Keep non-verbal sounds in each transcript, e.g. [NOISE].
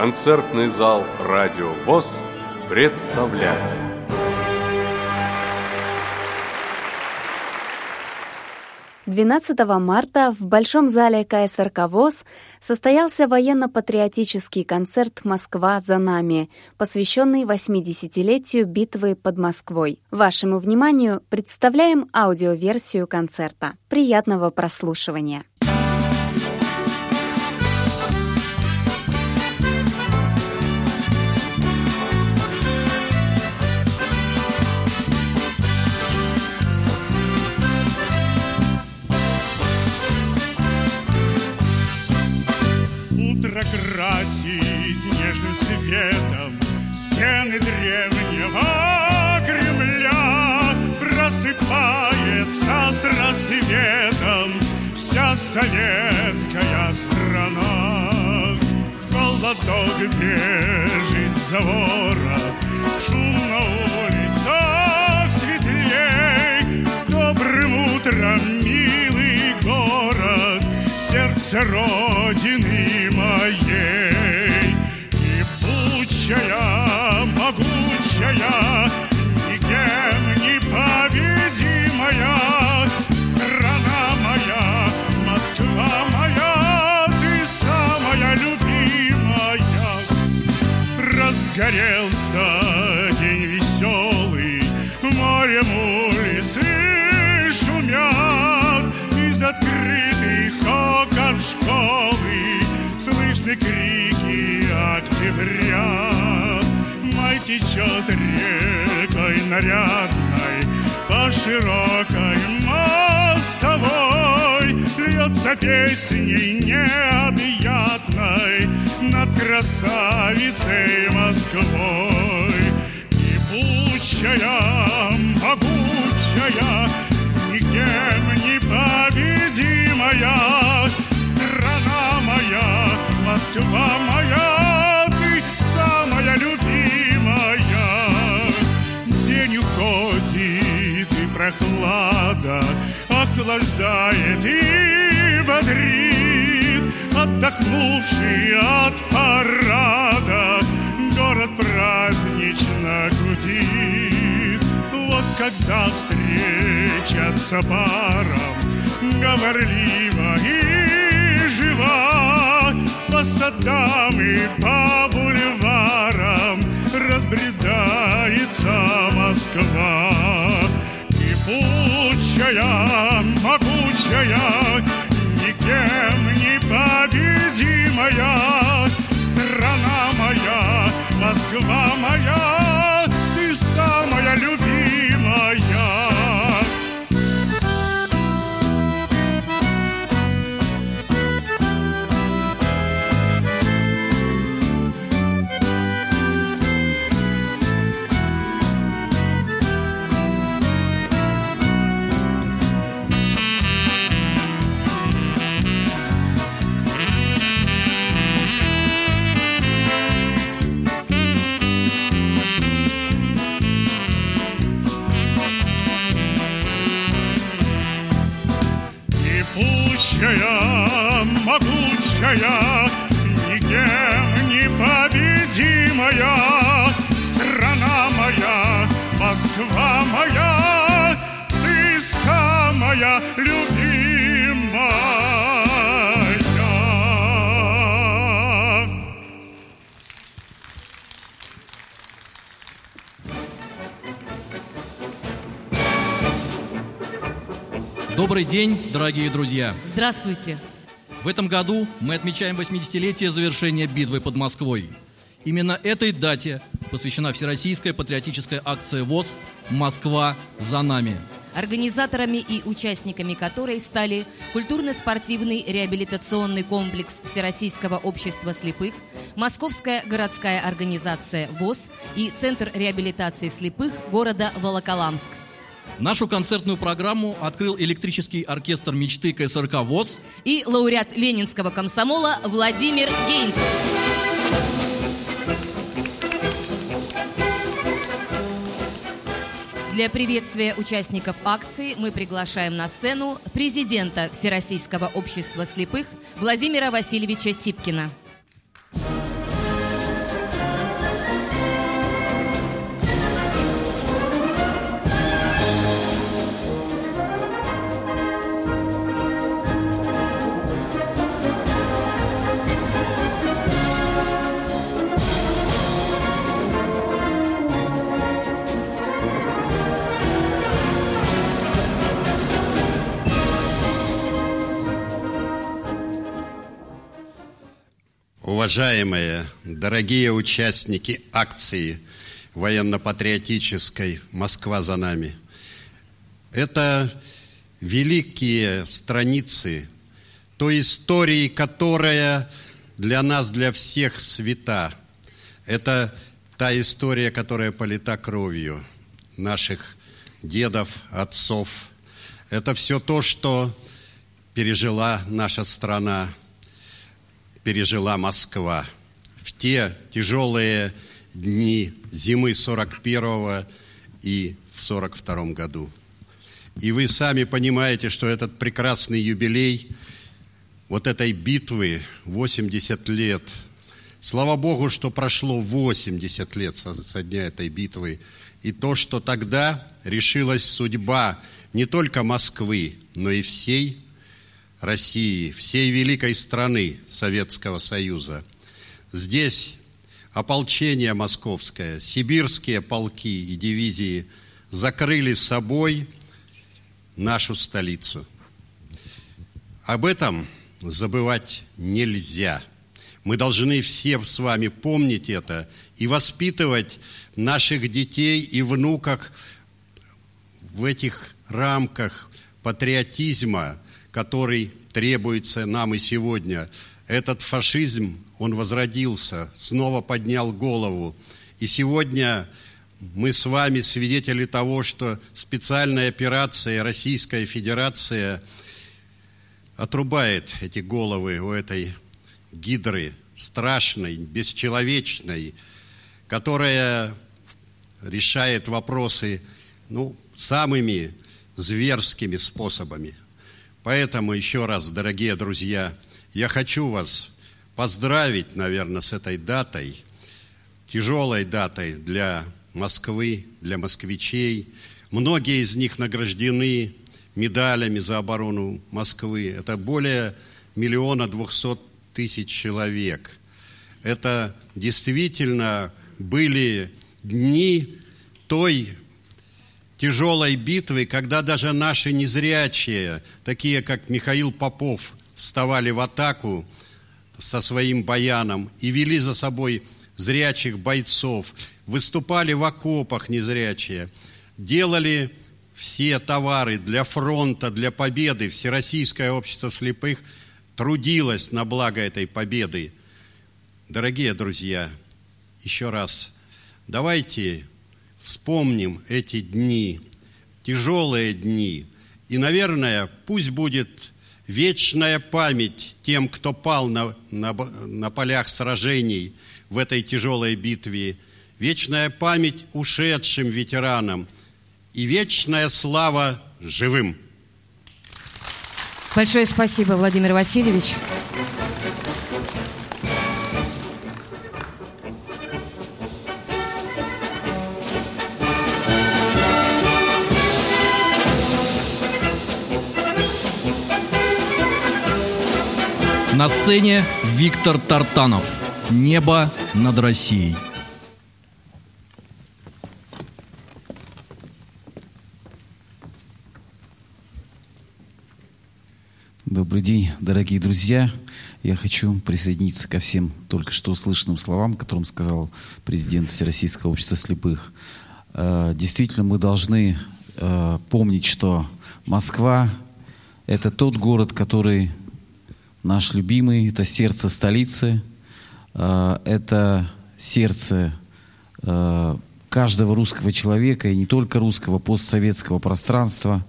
Концертный зал «Радио ВОЗ» представляет. 12 марта в Большом зале КСРК ВОЗ состоялся военно-патриотический концерт «Москва за нами», посвященный 80-летию битвы под Москвой. Вашему вниманию представляем аудиоверсию концерта. Приятного прослушивания! Советская страна Холодок бежит за ворот Шум на улицах светлей С добрым утром, милый город сердце Родины моей. И пучая, Разгорелся день веселый, морем улицы шумят. Из открытых окон школы Слышны крики октября Май течет рекой нарядной По широкой мостовой Льется песней необъятной Над красавицей Москвой. И пучая, могучая Никем не победимая Страна моя, Москва моя Ты самая любимая. День уходит и прохлада Охлаждает и бодрит Отдохнувший от парада Город празднично гудит. Вот когда встречаться паром Говорливо и жива По садам и по бульварам Разбредается Москва. И пучая, могучая Никем не победимая Страна моя, Москва моя день, дорогие друзья! Здравствуйте. В этом году мы отмечаем 80-летие завершения битвы под Москвой. Именно этой дате посвящена всероссийская патриотическая акция ВОЗ «Москва за нами». Организаторами и участниками которой стали культурно-спортивный реабилитационный комплекс Всероссийского общества слепых, Московская городская организация ВОЗ и Центр реабилитации слепых города Волоколамск. Нашу концертную программу открыл электрический оркестр мечты КСРК ВОЗ. И лауреат Ленинского комсомола Владимир Гейнц. Для приветствия участников акции мы приглашаем на сцену президента Всероссийского общества слепых Владимира Васильевича Сипкина. Уважаемые, дорогие участники акции военно-патриотической «Москва за нами». Это великие страницы той истории, которая для нас, для всех свята. Это та история, которая полита кровью наших дедов, отцов. Это все то, что пережила наша страна, пережила Москва в те тяжелые дни зимы 41 и в 42 году. И вы сами понимаете, что этот прекрасный юбилей вот этой битвы 80 лет. Слава Богу, что прошло 80 лет со, со дня этой битвы. И то, что тогда решилась судьба не только Москвы, но и всей России, всей великой страны Советского Союза. Здесь ополчение московское, сибирские полки и дивизии закрыли собой нашу столицу. Об этом забывать нельзя. Мы должны все с вами помнить это и воспитывать наших детей и внуков в этих рамках патриотизма, который требуется нам и сегодня. Этот фашизм, он возродился, снова поднял голову. И сегодня мы с вами свидетели того, что специальная операция Российская Федерация отрубает эти головы у этой гидры страшной, бесчеловечной, которая решает вопросы ну, самыми зверскими способами. Поэтому еще раз, дорогие друзья, я хочу вас поздравить, наверное, с этой датой, тяжелой датой для Москвы, для москвичей. Многие из них награждены медалями за оборону Москвы. Это более миллиона двухсот тысяч человек. Это действительно были дни той тяжелой битвы, когда даже наши незрячие, такие как Михаил Попов, вставали в атаку со своим баяном и вели за собой зрячих бойцов, выступали в окопах незрячие, делали все товары для фронта, для победы. Всероссийское общество слепых трудилось на благо этой победы. Дорогие друзья, еще раз, давайте вспомним эти дни, тяжелые дни. И, наверное, пусть будет вечная память тем, кто пал на, на, на полях сражений в этой тяжелой битве, вечная память ушедшим ветеранам и вечная слава живым. Большое спасибо, Владимир Васильевич. На сцене Виктор Тартанов. Небо над Россией. Добрый день, дорогие друзья. Я хочу присоединиться ко всем только что услышанным словам, которым сказал президент Всероссийского общества слепых. Э, действительно, мы должны э, помнить, что Москва – это тот город, который наш любимый, это сердце столицы, э, это сердце э, каждого русского человека, и не только русского, постсоветского пространства.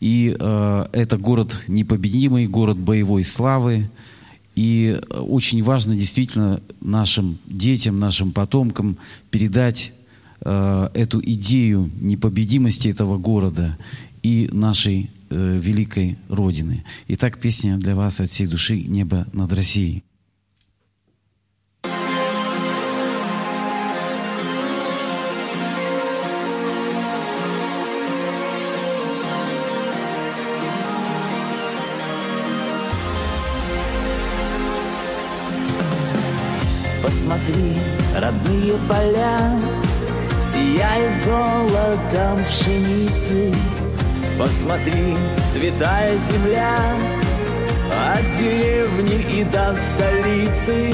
И э, это город непобедимый, город боевой славы. И очень важно действительно нашим детям, нашим потомкам передать эту идею непобедимости этого города и нашей э, великой Родины. Итак, песня для вас от всей души «Небо над Россией». Посмотри, родные поля Сияют золотом пшеницы Посмотри, святая земля От дерев деревни и до столицы.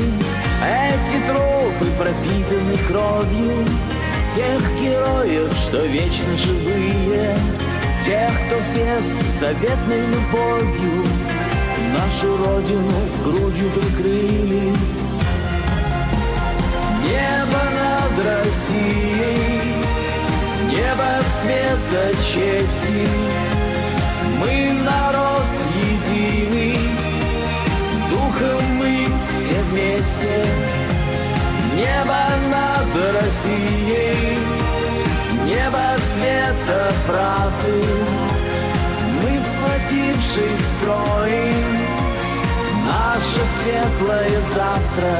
Эти тропы пропитаны кровью Тех героев, что вечно живые Тех, кто с беззаветной любовью Нашу родину грудью прикрыли. Небо над Россией Небо цвета чести. Мы народ единый. Духом мы все вместе. Небо над Россией. Небо цвета правды. Мы сплотившись строим Наше светлое завтра.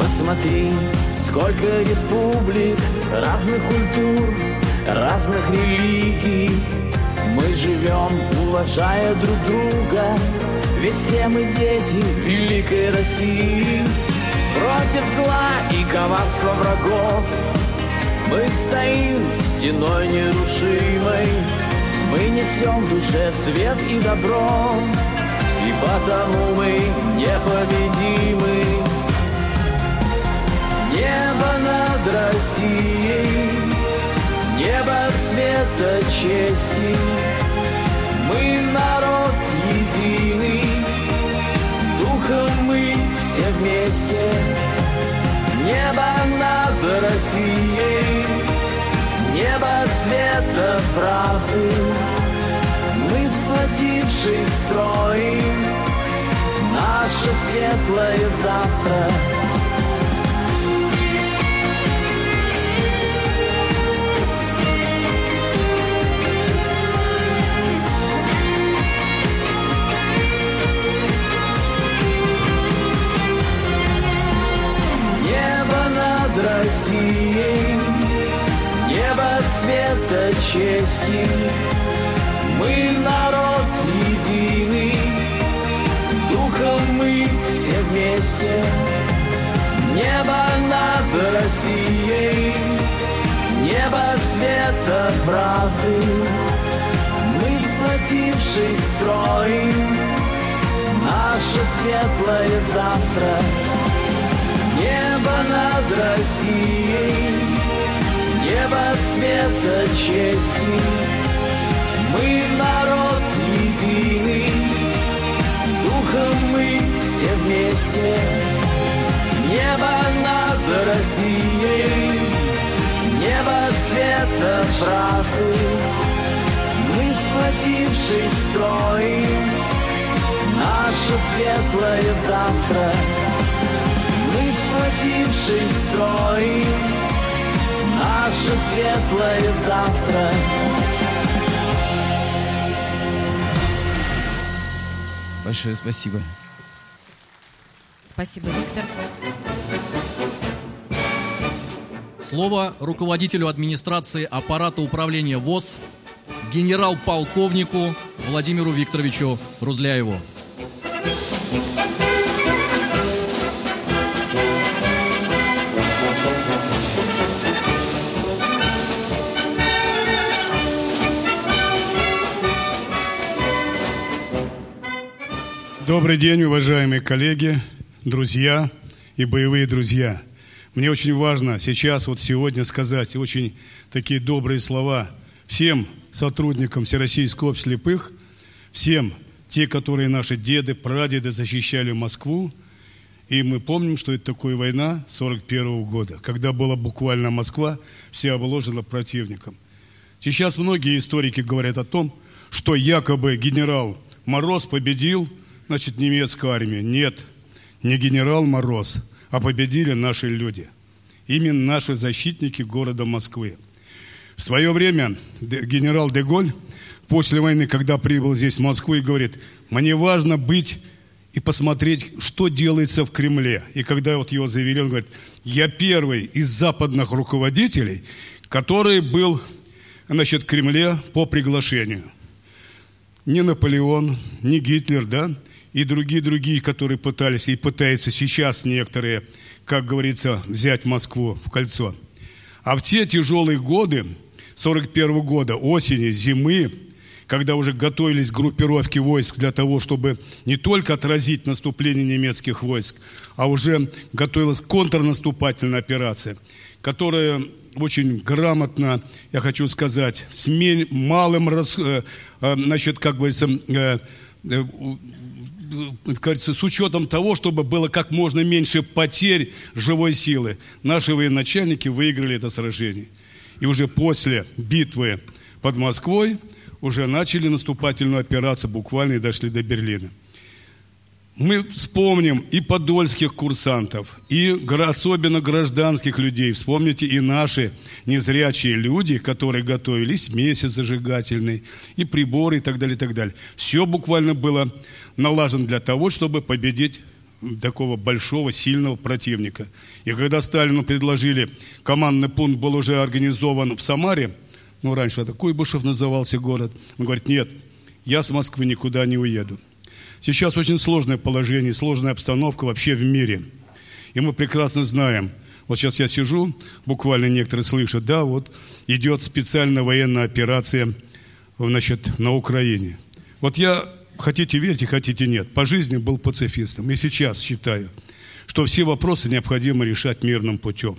Посмотри, сколько республик, разных культур, разных религий. Мы живем, уважая друг друга, ведь все мы дети великой России. Против зла и коварства врагов мы стоим стеной нерушимой. Мы несем в душе свет и добро, и потому мы непобедимы. Небо Россией, небо цвета чести. Мы народ единый, духом мы все вместе. Небо над Россией, небо цвета правды. Мы сплотившись строим наше светлое завтра. Небо цвета чести. Мы народ единый, духом мы все вместе. Небо над Россией, небо цвета правды. Мы сплотившись строим наше светлое завтра. Небо над Россией, небо цвета чести. Мы народ единый, духом мы все вместе. Небо над Россией, небо цвета правды. Мы сплотившись строим наше светлое завтра сплотившись строим наше светлое завтра. Большое спасибо. Спасибо, Виктор. Слово руководителю администрации аппарата управления ВОЗ генерал-полковнику Владимиру Викторовичу Рузляеву. Добрый день, уважаемые коллеги, друзья и боевые друзья. Мне очень важно сейчас, вот сегодня сказать очень такие добрые слова всем сотрудникам Всероссийского общества слепых, всем те, которые наши деды, прадеды защищали Москву. И мы помним, что это такое война 41 года, когда была буквально Москва вся обложена противником. Сейчас многие историки говорят о том, что якобы генерал Мороз победил – значит, немецкую армию. Нет, не генерал Мороз, а победили наши люди. Именно наши защитники города Москвы. В свое время генерал Деголь после войны, когда прибыл здесь в Москву и говорит, мне важно быть и посмотреть, что делается в Кремле. И когда вот его завели, он говорит, я первый из западных руководителей, который был значит, в Кремле по приглашению. Не Наполеон, не Гитлер, да, и другие-другие, которые пытались и пытаются сейчас некоторые, как говорится, взять Москву в кольцо. А в те тяжелые годы, 41 года, осени, зимы, когда уже готовились группировки войск для того, чтобы не только отразить наступление немецких войск, а уже готовилась контрнаступательная операция, которая очень грамотно, я хочу сказать, с малым, э, э, значит, как говорится, э, кажется, с учетом того, чтобы было как можно меньше потерь живой силы. Наши военачальники выиграли это сражение. И уже после битвы под Москвой уже начали наступательную операцию, буквально и дошли до Берлина. Мы вспомним и подольских курсантов, и особенно гражданских людей. Вспомните и наши незрячие люди, которые готовились месяц зажигательный, и приборы, и так далее, и так далее. Все буквально было налажено для того, чтобы победить такого большого, сильного противника. И когда Сталину предложили, командный пункт был уже организован в Самаре, ну, раньше это Куйбышев назывался город, он говорит, нет, я с Москвы никуда не уеду. Сейчас очень сложное положение, сложная обстановка вообще в мире. И мы прекрасно знаем, вот сейчас я сижу, буквально некоторые слышат, да, вот идет специальная военная операция значит, на Украине. Вот я, хотите верьте, хотите нет, по жизни был пацифистом. И сейчас считаю, что все вопросы необходимо решать мирным путем.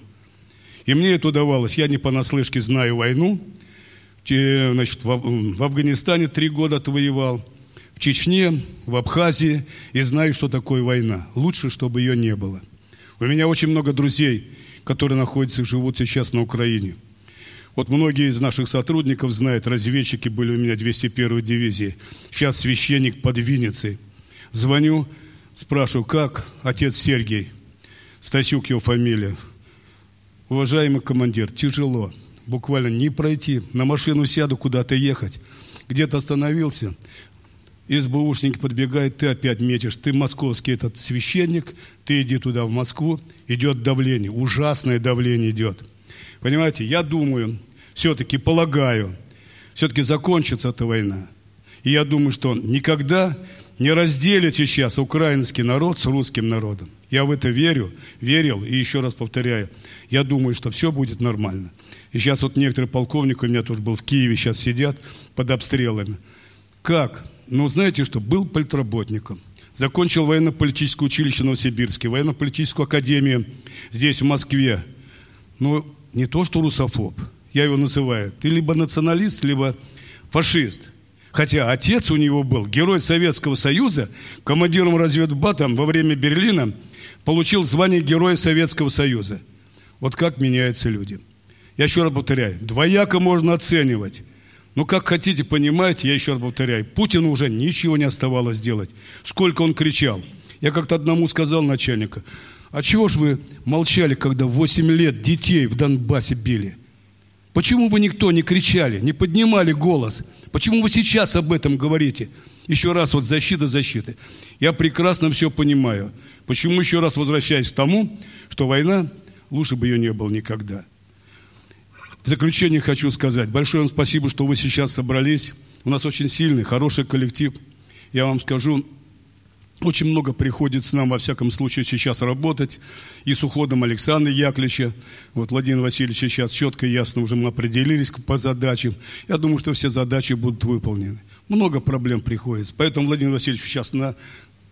И мне это удавалось. Я не понаслышке знаю войну. Значит, в Афганистане три года отвоевал – в Чечне, в Абхазии и знаю, что такое война. Лучше, чтобы ее не было. У меня очень много друзей, которые находятся и живут сейчас на Украине. Вот многие из наших сотрудников знают, разведчики были у меня 201-й дивизии. Сейчас священник под Винницей. Звоню, спрашиваю, как отец Сергей? Стасюк его фамилия. Уважаемый командир, тяжело. Буквально не пройти. На машину сяду, куда-то ехать. Где-то остановился. СБУшник подбегает, ты опять метишь, ты московский этот священник, ты иди туда, в Москву, идет давление, ужасное давление идет. Понимаете, я думаю, все-таки полагаю, все-таки закончится эта война. И я думаю, что никогда не разделит сейчас украинский народ с русским народом. Я в это верю, верил, и еще раз повторяю, я думаю, что все будет нормально. И сейчас вот некоторые полковники, у меня тоже был в Киеве, сейчас сидят под обстрелами. Как ну, знаете что, был политработником. Закончил военно-политическое училище в Новосибирске, военно-политическую академию здесь, в Москве. Ну, не то, что русофоб, я его называю. Ты либо националист, либо фашист. Хотя отец у него был герой Советского Союза, командиром разведбата во время Берлина, получил звание Героя Советского Союза. Вот как меняются люди. Я еще раз повторяю, двояко можно оценивать ну, как хотите, понимаете, я еще раз повторяю, Путину уже ничего не оставалось делать. Сколько он кричал. Я как-то одному сказал начальника, а чего ж вы молчали, когда 8 лет детей в Донбассе били? Почему вы никто не кричали, не поднимали голос? Почему вы сейчас об этом говорите? Еще раз вот защита защиты. Я прекрасно все понимаю. Почему еще раз возвращаюсь к тому, что война, лучше бы ее не было никогда. В заключение хочу сказать, большое вам спасибо, что вы сейчас собрались. У нас очень сильный, хороший коллектив. Я вам скажу, очень много приходится нам, во всяком случае, сейчас работать. И с уходом Александра Яковлевича, вот Владимир Васильевич сейчас четко и ясно уже мы определились по задачам. Я думаю, что все задачи будут выполнены. Много проблем приходится. Поэтому Владимир Васильевич сейчас на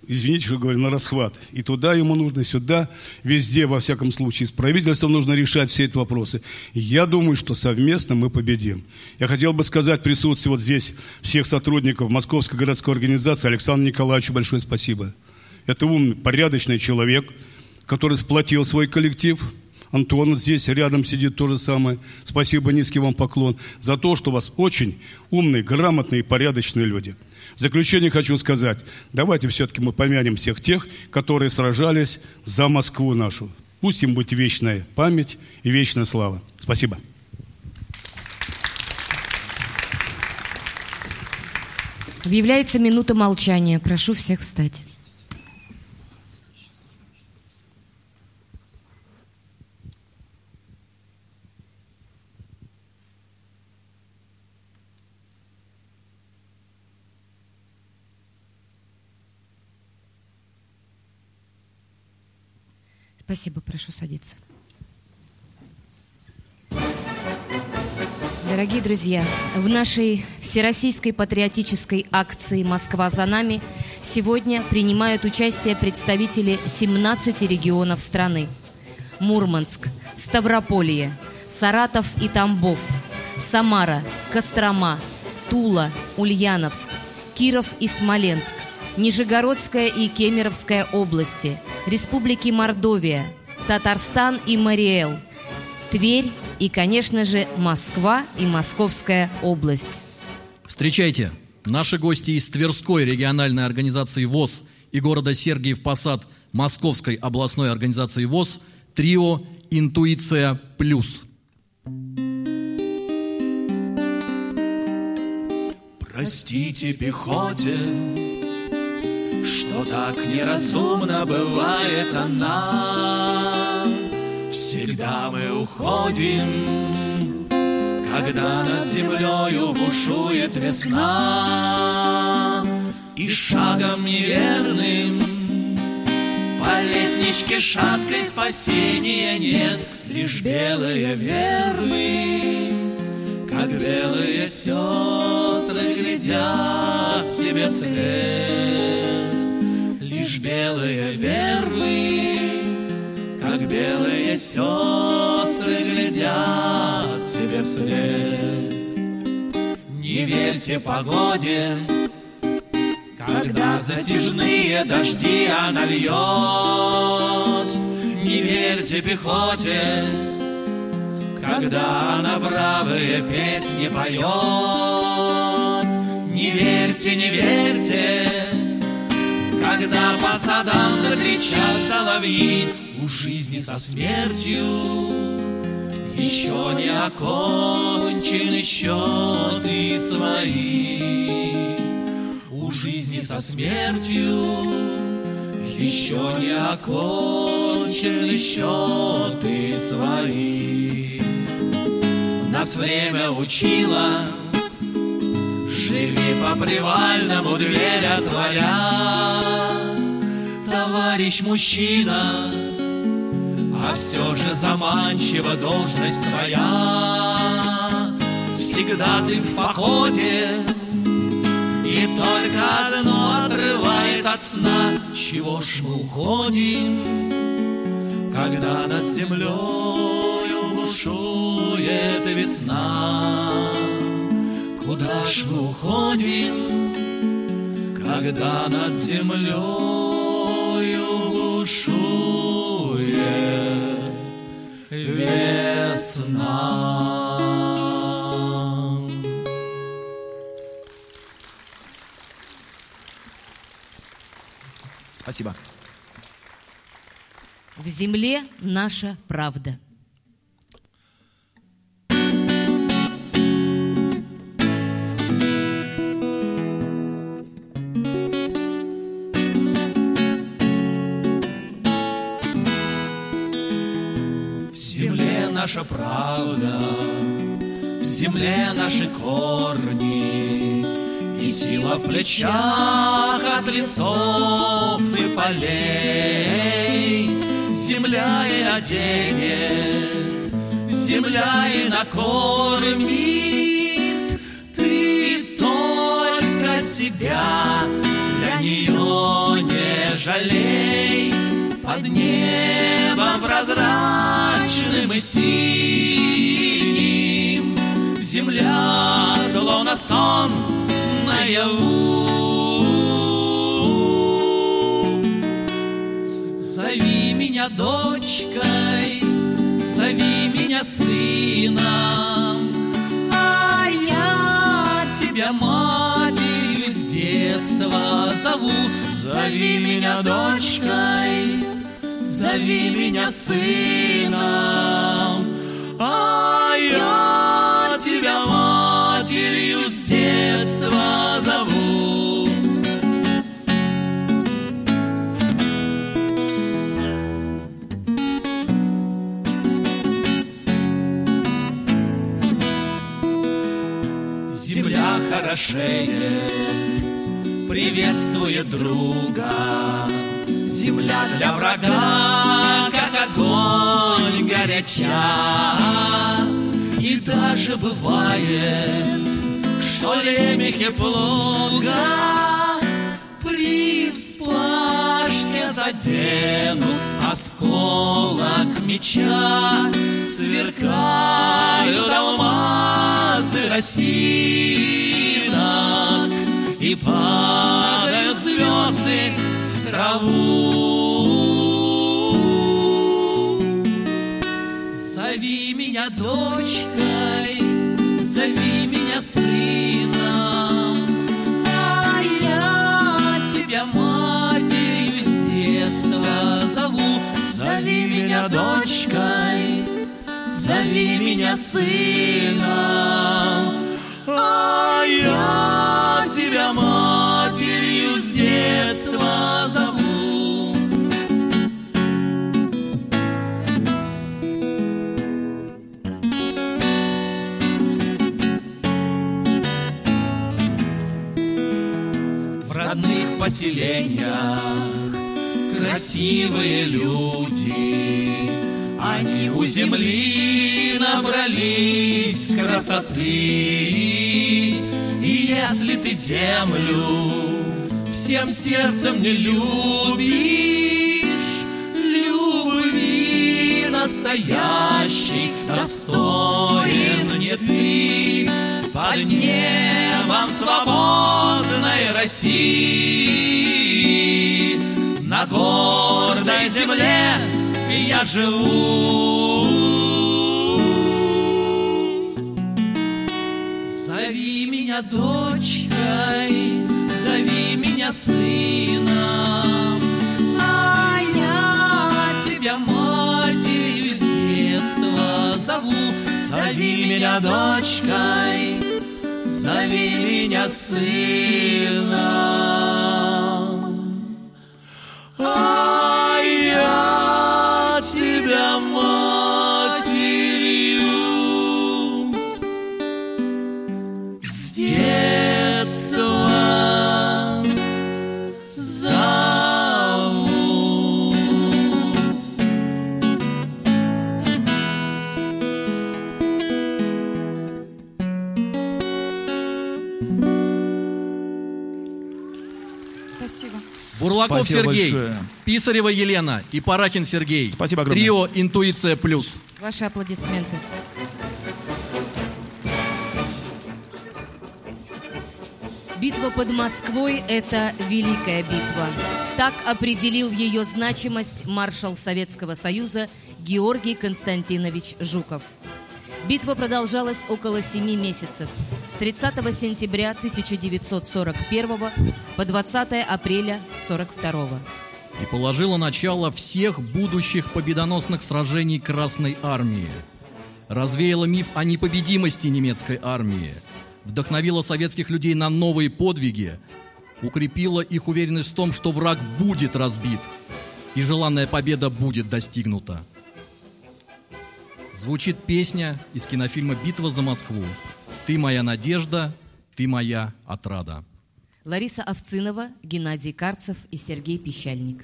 извините, что говорю, на расхват. И туда ему нужно, и сюда, везде, во всяком случае, с правительством нужно решать все эти вопросы. И я думаю, что совместно мы победим. Я хотел бы сказать присутствие вот здесь всех сотрудников Московской городской организации Александру Николаевичу большое спасибо. Это умный, порядочный человек, который сплотил свой коллектив. Антон здесь рядом сидит то же самое. Спасибо, низкий вам поклон за то, что у вас очень умные, грамотные и порядочные люди. В заключение хочу сказать, давайте все-таки мы помянем всех тех, которые сражались за Москву нашу. Пусть им будет вечная память и вечная слава. Спасибо. Объявляется минута молчания. Прошу всех встать. Спасибо, прошу садиться. Дорогие друзья, в нашей всероссийской патриотической акции «Москва за нами» сегодня принимают участие представители 17 регионов страны. Мурманск, Ставрополье, Саратов и Тамбов, Самара, Кострома, Тула, Ульяновск, Киров и Смоленск, Нижегородская и Кемеровская области, Республики Мордовия, Татарстан и Мариэл, Тверь и, конечно же, Москва и Московская область. Встречайте, наши гости из Тверской региональной организации ВОЗ и города Сергиев Посад Московской областной организации ВОЗ трио «Интуиция плюс». Простите пехоте, что так неразумно бывает она. Всегда мы уходим, когда над землею бушует весна, И шагом неверным по лестничке шаткой спасения нет, Лишь белые вербы, как белые сестры глядят тебе вслед. Белые вербы, как белые сестры глядят тебе вслед. Не верьте погоде, когда затяжные дожди она льет. Не верьте пехоте, когда она бравые песни поет. Не верьте, не верьте, когда по садам закричат соловьи, у жизни со смертью еще не окончены счеты свои. У жизни со смертью еще не окончены счеты свои. Нас время учило, живи по привальному дверь отворя. Товарищ мужчина, а все же заманчива должность твоя. Всегда ты в походе, и только одно отрывает от сна. Чего ж мы уходим, когда над землею бушует весна? Куда ж мы уходим, когда над землею бушует весна? Спасибо. В земле наша правда. Наша правда, в земле наши корни, И сила в плечах от лесов и полей. Земля и оденет, земля и накормит. Ты только себя для нее не жалей. Под небом прозрачным и синим. Земля, словно сон наяву Зови меня дочкой, зови меня сыном. А я тебя матерью с детства зову. Зови меня дочкой, зови меня сыном, а я тебя матерью с детства зову. Земля хорошеет, приветствует друга. Земля для врага, как огонь горяча. И даже бывает, что лемехи плуга При вспашке заденут осколок меча Сверкают алмазы росинок И падают звезды траву. Зови меня дочкой, зови меня сыном, а я тебя матерью с детства зову. Зови меня дочкой, зови меня сыном, а я тебя матерью с детства поселениях красивые люди, они у земли набрались красоты. И если ты землю всем сердцем не любишь, любви настоящей достоин не ты под небом свободной России. На гордой земле я живу. Зови меня дочкой, зови меня сыном, а я тебя матерью с детства зову. Зови меня дочкой, зови меня сыном, Бурлаков Спасибо Сергей, большое. Писарева Елена и Парахин Сергей. Спасибо огромное. Трио «Интуиция плюс». Ваши аплодисменты. Битва под Москвой – это великая битва. Так определил ее значимость маршал Советского Союза Георгий Константинович Жуков. Битва продолжалась около семи месяцев, с 30 сентября 1941 по 20 апреля 1942. и положила начало всех будущих победоносных сражений Красной Армии. Развеяла миф о непобедимости немецкой армии, вдохновила советских людей на новые подвиги, укрепила их уверенность в том, что враг будет разбит и желанная победа будет достигнута. Звучит песня из кинофильма «Битва за Москву». «Ты моя надежда, ты моя отрада». Лариса Овцинова, Геннадий Карцев и Сергей Пищальник.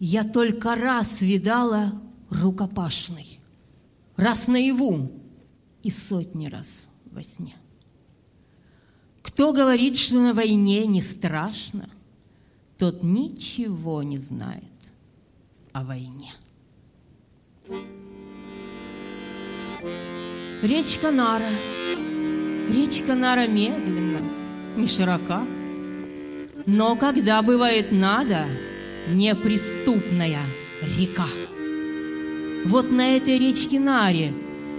Я только раз видала рукопашный, раз наяву и сотни раз во сне. Кто говорит, что на войне не страшно, тот ничего не знает о войне. Речка Нара, речка Нара медленно, не широка, но когда бывает надо, неприступная река. Вот на этой речке Наре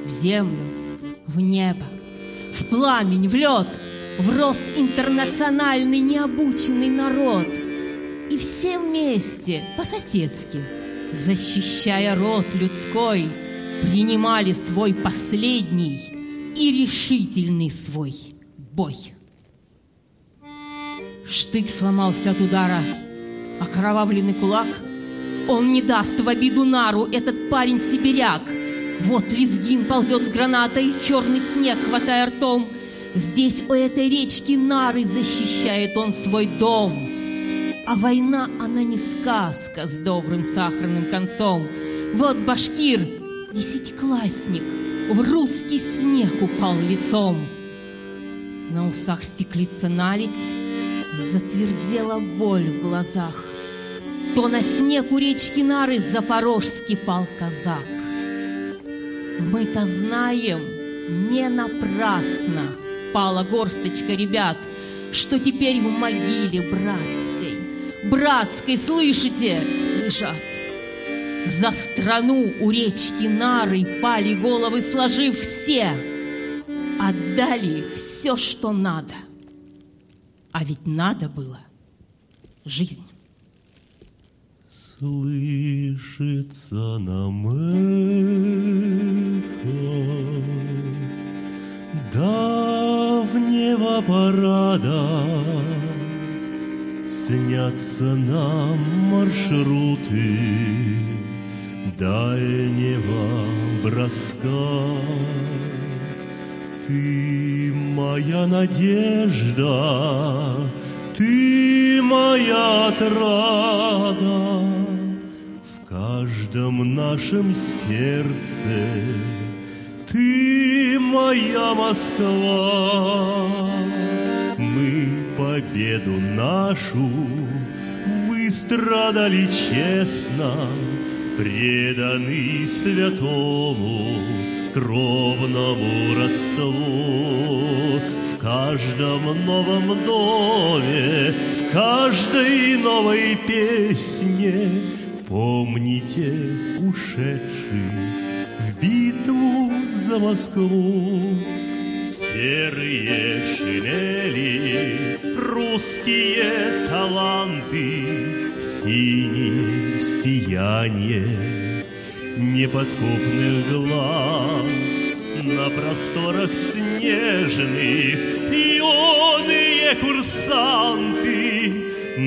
в землю, в небо, в пламень, в лед врос интернациональный необученный народ. И все вместе, по-соседски, защищая род людской, принимали свой последний и решительный свой бой. Штык сломался от удара, окровавленный кулак. Он не даст в обиду нару, этот парень сибиряк. Вот лезгин ползет с гранатой, черный снег хватая ртом. Здесь у этой речки нары защищает он свой дом. А война, она не сказка с добрым сахарным концом. Вот башкир, десятиклассник, в русский снег упал лицом. На усах стеклится наледь, затвердела боль в глазах. То на снег у речки Нары запорожский пал казак. Мы-то знаем, не напрасно пала горсточка ребят, что теперь в могиле братской, братской, слышите, лежат. За страну у речки Нары пали головы, сложив все, отдали все, что надо. А ведь надо было жизнь. Слышится нам эхо давнего парада, Снятся нам маршруты дальнего броска. Ты моя надежда, ты моя отрада в каждом нашем сердце. Ты моя Москва, мы победу нашу выстрадали честно, преданы святому кровному родству. В каждом новом доме, в каждой новой песне помните ушедших в битву за Москву. Серые шинели, русские таланты, синее сияние неподкупных глаз на просторах снежных юные курсанты.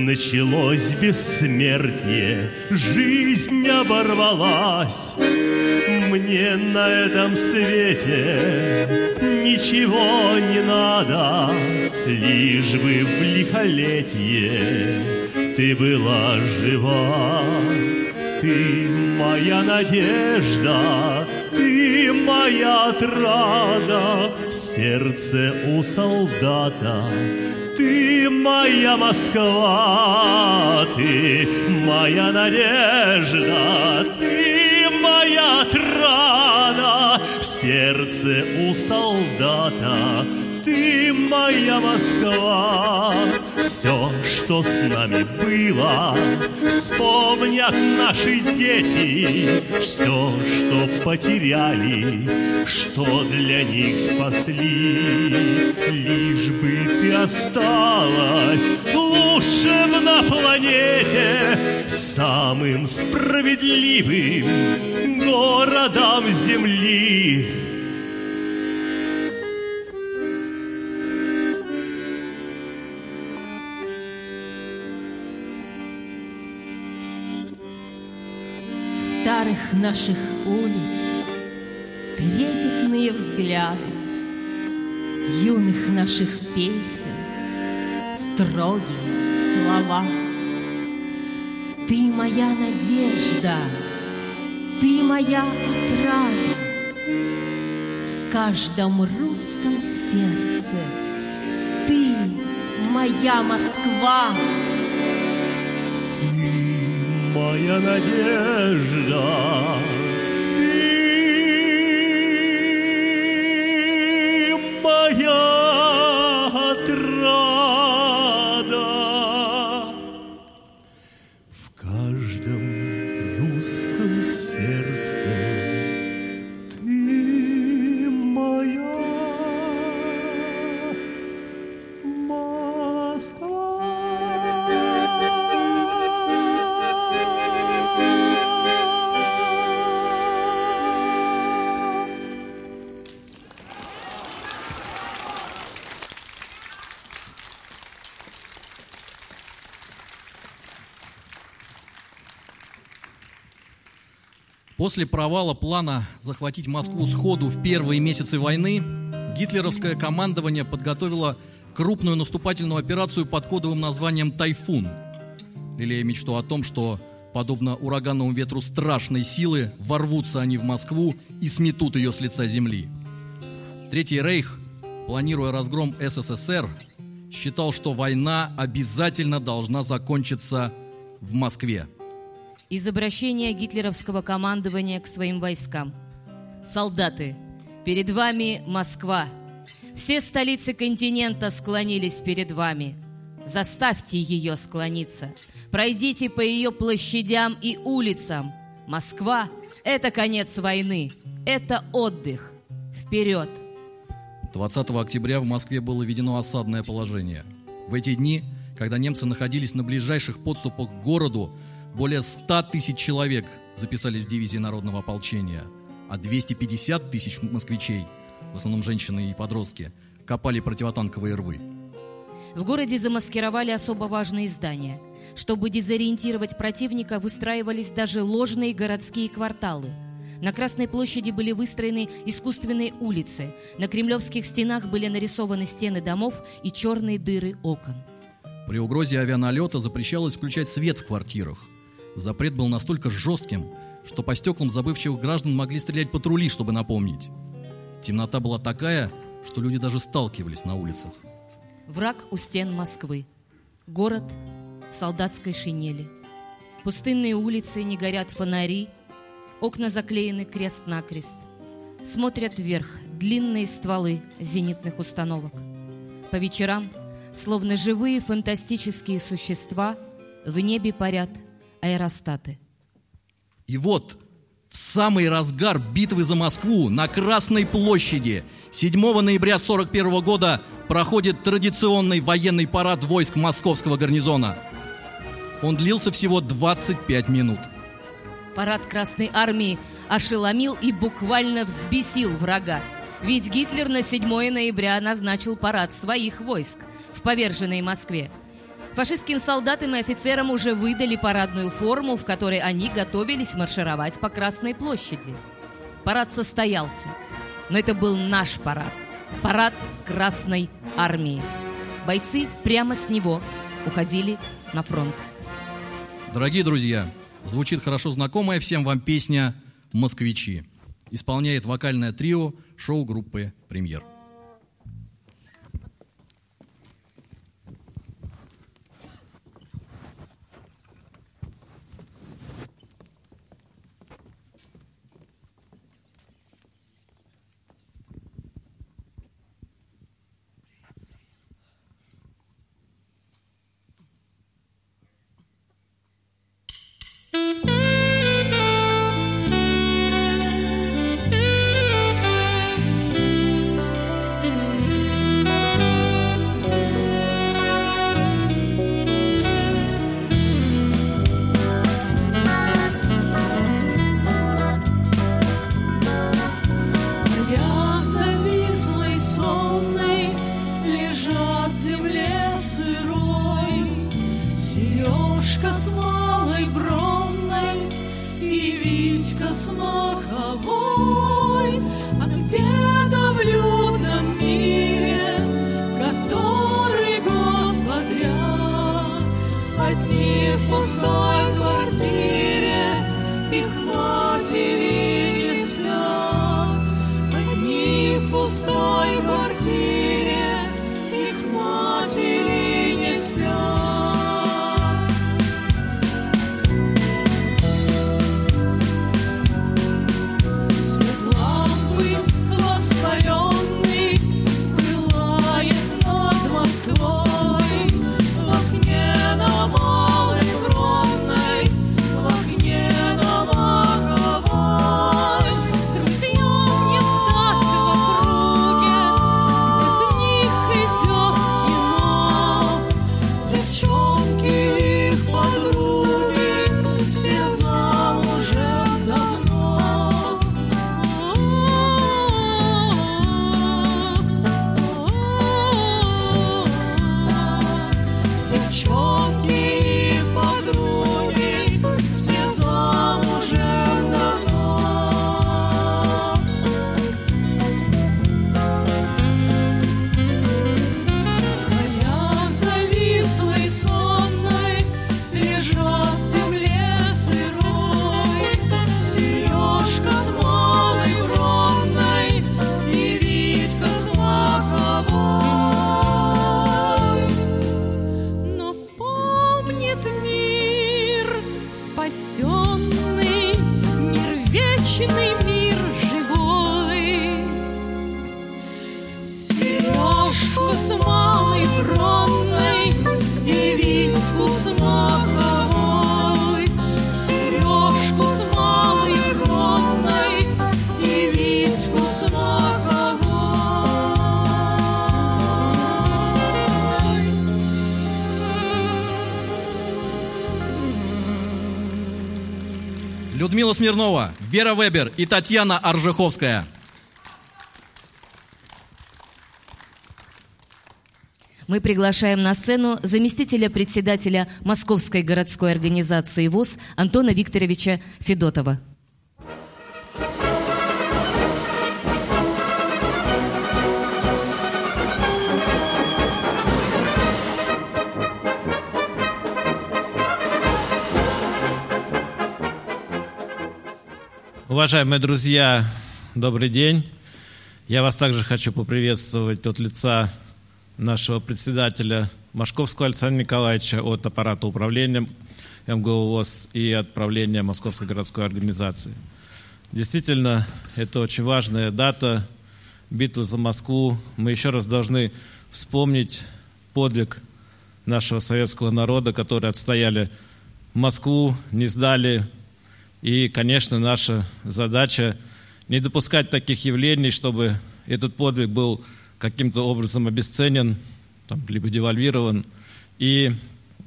Началось бессмертие, жизнь оборвалась. Мне на этом свете ничего не надо, лишь бы в лихолетие ты была жива. Ты моя надежда, ты моя отрада в сердце у солдата. Ты моя Москва, ты моя надежда, ты моя отрада в сердце у солдата. Ты моя Москва, все, что с нами было, вспомнят наши дети, все, что потеряли, что для них спасли, лишь бы ты осталась лучшим на планете, самым справедливым городом земли. Наших улиц Трепетные взгляды Юных наших песен Строгие слова. Ты моя надежда Ты моя отрада В каждом русском сердце Ты моя Москва моя надежда. После провала плана захватить Москву сходу в первые месяцы войны, гитлеровское командование подготовило крупную наступательную операцию под кодовым названием «Тайфун». лелея мечту о том, что, подобно ураганному ветру страшной силы, ворвутся они в Москву и сметут ее с лица земли. Третий рейх, планируя разгром СССР, считал, что война обязательно должна закончиться в Москве. Из обращения гитлеровского командования к своим войскам. Солдаты, перед вами Москва. Все столицы континента склонились перед вами. Заставьте ее склониться. Пройдите по ее площадям и улицам. Москва – это конец войны. Это отдых. Вперед! 20 октября в Москве было введено осадное положение. В эти дни, когда немцы находились на ближайших подступах к городу, более 100 тысяч человек записались в дивизии народного ополчения, а 250 тысяч москвичей, в основном женщины и подростки, копали противотанковые рвы. В городе замаскировали особо важные здания. Чтобы дезориентировать противника, выстраивались даже ложные городские кварталы – на Красной площади были выстроены искусственные улицы. На кремлевских стенах были нарисованы стены домов и черные дыры окон. При угрозе авианалета запрещалось включать свет в квартирах. Запрет был настолько жестким, что по стеклам забывчивых граждан могли стрелять патрули, чтобы напомнить. Темнота была такая, что люди даже сталкивались на улицах. Враг у стен Москвы. Город в солдатской шинели. Пустынные улицы, не горят фонари, Окна заклеены крест-накрест. Смотрят вверх длинные стволы зенитных установок. По вечерам, словно живые фантастические существа, в небе парят аэростаты. И вот в самый разгар битвы за Москву на Красной площади 7 ноября 1941 года проходит традиционный военный парад войск московского гарнизона. Он длился всего 25 минут – Парад Красной Армии ошеломил и буквально взбесил врага. Ведь Гитлер на 7 ноября назначил парад своих войск в поверженной Москве. Фашистским солдатам и офицерам уже выдали парадную форму, в которой они готовились маршировать по Красной площади. Парад состоялся, но это был наш парад. Парад Красной Армии. Бойцы прямо с него уходили на фронт. Дорогие друзья, звучит хорошо знакомая всем вам песня «Москвичи». Исполняет вокальное трио шоу-группы «Премьер». Мишка с малой бронной и Витька с маховой. Смирнова, Вера Вебер и Татьяна Аржиховская. Мы приглашаем на сцену заместителя председателя Московской городской организации ВОЗ Антона Викторовича Федотова. Уважаемые друзья, добрый день. Я вас также хочу поприветствовать от лица нашего председателя Машковского Александра Николаевича от аппарата управления МГУ ВОЗ и от правления Московской городской организации. Действительно, это очень важная дата, битва за Москву. Мы еще раз должны вспомнить подвиг нашего советского народа, которые отстояли Москву, не сдали и, конечно, наша задача не допускать таких явлений, чтобы этот подвиг был каким-то образом обесценен, там, либо девальвирован. И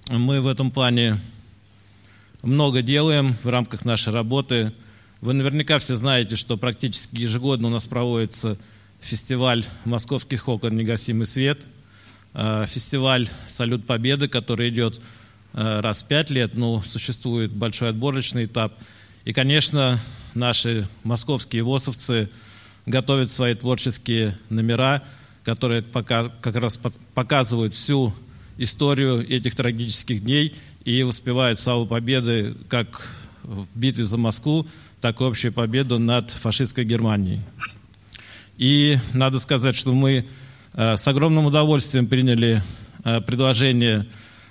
мы в этом плане много делаем в рамках нашей работы. Вы наверняка все знаете, что практически ежегодно у нас проводится фестиваль «Московских окон. Негасимый свет», э, фестиваль «Салют Победы», который идет э, раз в пять лет, но существует большой отборочный этап – и, конечно, наши московские ВОСовцы готовят свои творческие номера, которые пока, как раз показывают всю историю этих трагических дней и воспевают славу победы как в битве за Москву, так и общую победу над фашистской Германией. И надо сказать, что мы э, с огромным удовольствием приняли э, предложение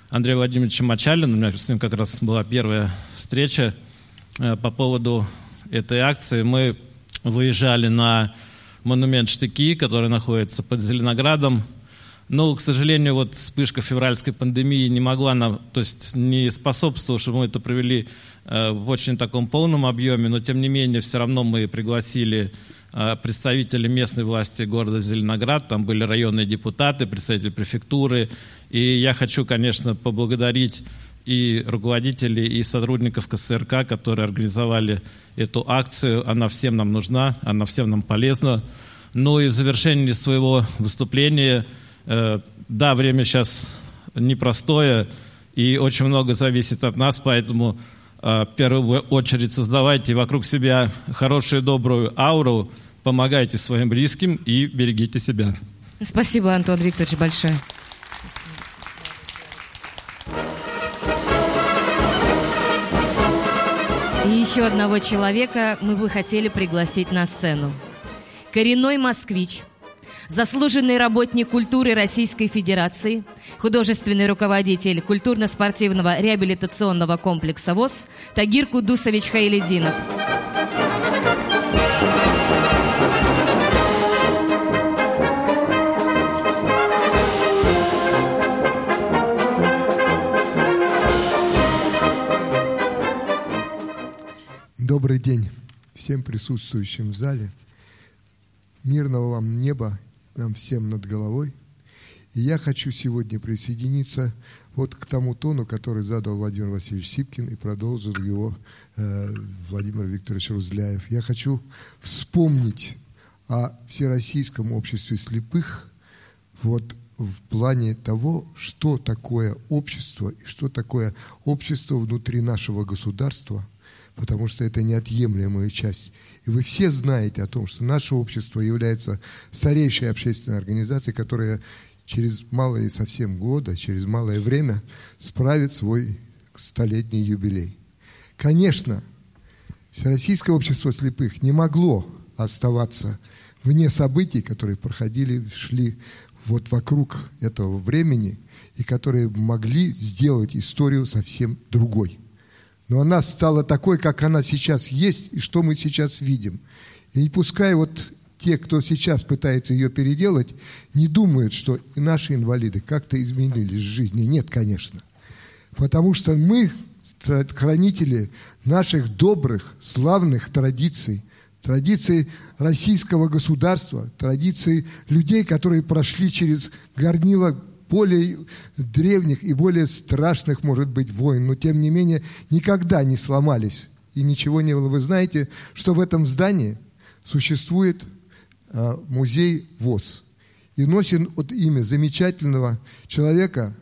Андрея Владимировича Мачалина, у меня с ним как раз была первая встреча, по поводу этой акции. Мы выезжали на монумент Штыки, который находится под Зеленоградом. Но, к сожалению, вот вспышка февральской пандемии не могла нам, то есть не способствовала, чтобы мы это провели э, в очень таком полном объеме, но тем не менее все равно мы пригласили э, представителей местной власти города Зеленоград, там были районные депутаты, представители префектуры, и я хочу, конечно, поблагодарить и руководителей, и сотрудников КСРК, которые организовали эту акцию. Она всем нам нужна, она всем нам полезна. Ну и в завершении своего выступления, э, да, время сейчас непростое, и очень много зависит от нас, поэтому э, в первую очередь создавайте вокруг себя хорошую, добрую ауру, помогайте своим близким и берегите себя. Спасибо, Антон Викторович, большое. Еще одного человека мы бы хотели пригласить на сцену. Коренной москвич, заслуженный работник культуры Российской Федерации, художественный руководитель культурно-спортивного реабилитационного комплекса ВОЗ Тагир Кудусович Хайлединов. Добрый день всем присутствующим в зале. Мирного вам неба нам всем над головой. И я хочу сегодня присоединиться вот к тому тону, который задал Владимир Васильевич Сипкин и продолжил его э, Владимир Викторович Рузляев. Я хочу вспомнить о Всероссийском обществе слепых вот в плане того, что такое общество и что такое общество внутри нашего государства – потому что это неотъемлемая часть. И вы все знаете о том, что наше общество является старейшей общественной организацией, которая через малые совсем года, через малое время справит свой столетний юбилей. Конечно, Всероссийское общество слепых не могло оставаться вне событий, которые проходили, шли вот вокруг этого времени, и которые могли сделать историю совсем другой – но она стала такой, как она сейчас есть, и что мы сейчас видим. И пускай вот те, кто сейчас пытается ее переделать, не думают, что наши инвалиды как-то изменились в жизни. Нет, конечно. Потому что мы хранители наших добрых, славных традиций, традиций российского государства, традиций людей, которые прошли через горнило более древних и более страшных, может быть, войн, но тем не менее никогда не сломались и ничего не было. Вы знаете, что в этом здании существует э, музей ВОЗ и носит вот имя замечательного человека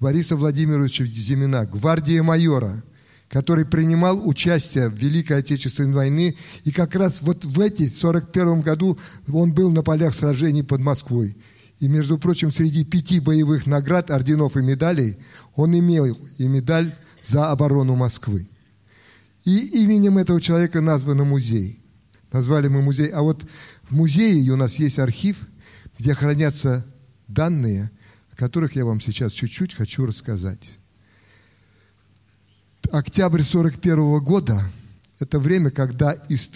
Бориса Владимировича Зимина, гвардии майора, который принимал участие в Великой Отечественной войне, и как раз вот в эти 41 году он был на полях сражений под Москвой. И, между прочим, среди пяти боевых наград, орденов и медалей он имел и медаль за оборону Москвы. И именем этого человека назван музей. Назвали мы музей. А вот в музее у нас есть архив, где хранятся данные, о которых я вам сейчас чуть-чуть хочу рассказать. Октябрь 41 года – это время, когда из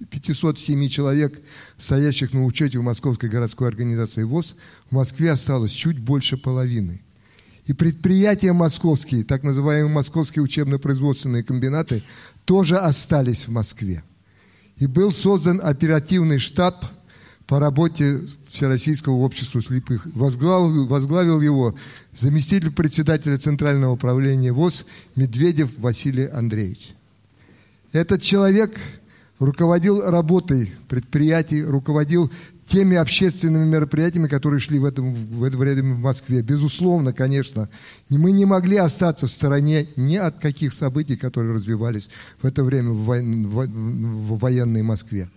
1507 человек, стоящих на учете в Московской городской организации ВОЗ, в Москве осталось чуть больше половины. И предприятия московские, так называемые московские учебно-производственные комбинаты, тоже остались в Москве. И был создан оперативный штаб по работе Всероссийского общества слепых. Возглавил, возглавил его заместитель председателя Центрального управления ВОЗ Медведев Василий Андреевич. Этот человек руководил работой предприятий, руководил теми общественными мероприятиями, которые шли в, этом, в это время в Москве. Безусловно, конечно, мы не могли остаться в стороне ни от каких событий, которые развивались в это время в, в, в военной Москве.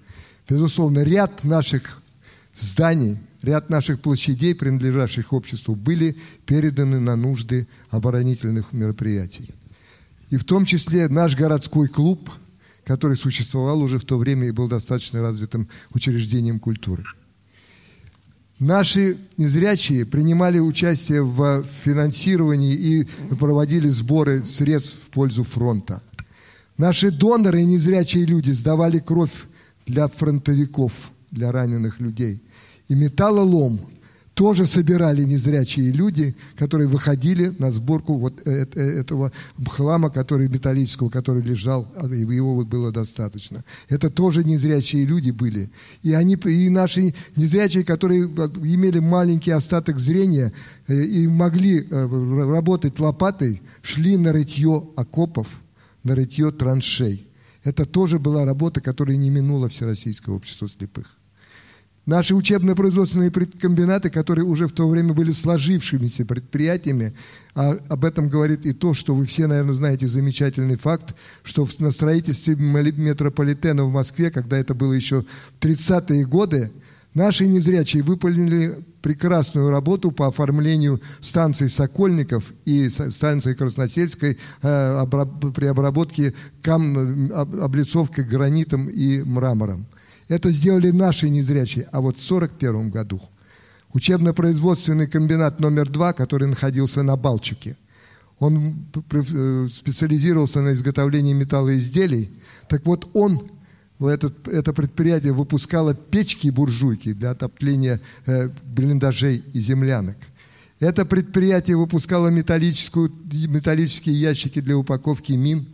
Безусловно, ряд наших зданий, ряд наших площадей, принадлежащих обществу, были переданы на нужды оборонительных мероприятий. И в том числе наш городской клуб, который существовал уже в то время и был достаточно развитым учреждением культуры. Наши незрячие принимали участие в финансировании и проводили сборы средств в пользу фронта. Наши доноры и незрячие люди сдавали кровь для фронтовиков, для раненых людей. И металлолом тоже собирали незрячие люди, которые выходили на сборку вот этого хлама, который металлического, который лежал, а его было достаточно. Это тоже незрячие люди были. И, они, и наши незрячие, которые имели маленький остаток зрения э, и могли э, работать лопатой, шли на рытье окопов, на рытье траншей. Это тоже была работа, которая не минула Всероссийское общество слепых. Наши учебно-производственные комбинаты, которые уже в то время были сложившимися предприятиями, а об этом говорит и то, что вы все, наверное, знаете замечательный факт, что на строительстве метрополитена в Москве, когда это было еще в 30-е годы, наши незрячие выполнили прекрасную работу по оформлению станции Сокольников и станции Красносельской э, при обработке облицовкой гранитом и мрамором. Это сделали наши незрячие. А вот в 1941 году учебно-производственный комбинат номер два, который находился на Балчуке, он э, специализировался на изготовлении металлоизделий. Так вот, он, этот, это предприятие выпускало печки-буржуйки для отопления э, блиндажей и землянок. Это предприятие выпускало металлическую, металлические ящики для упаковки мин.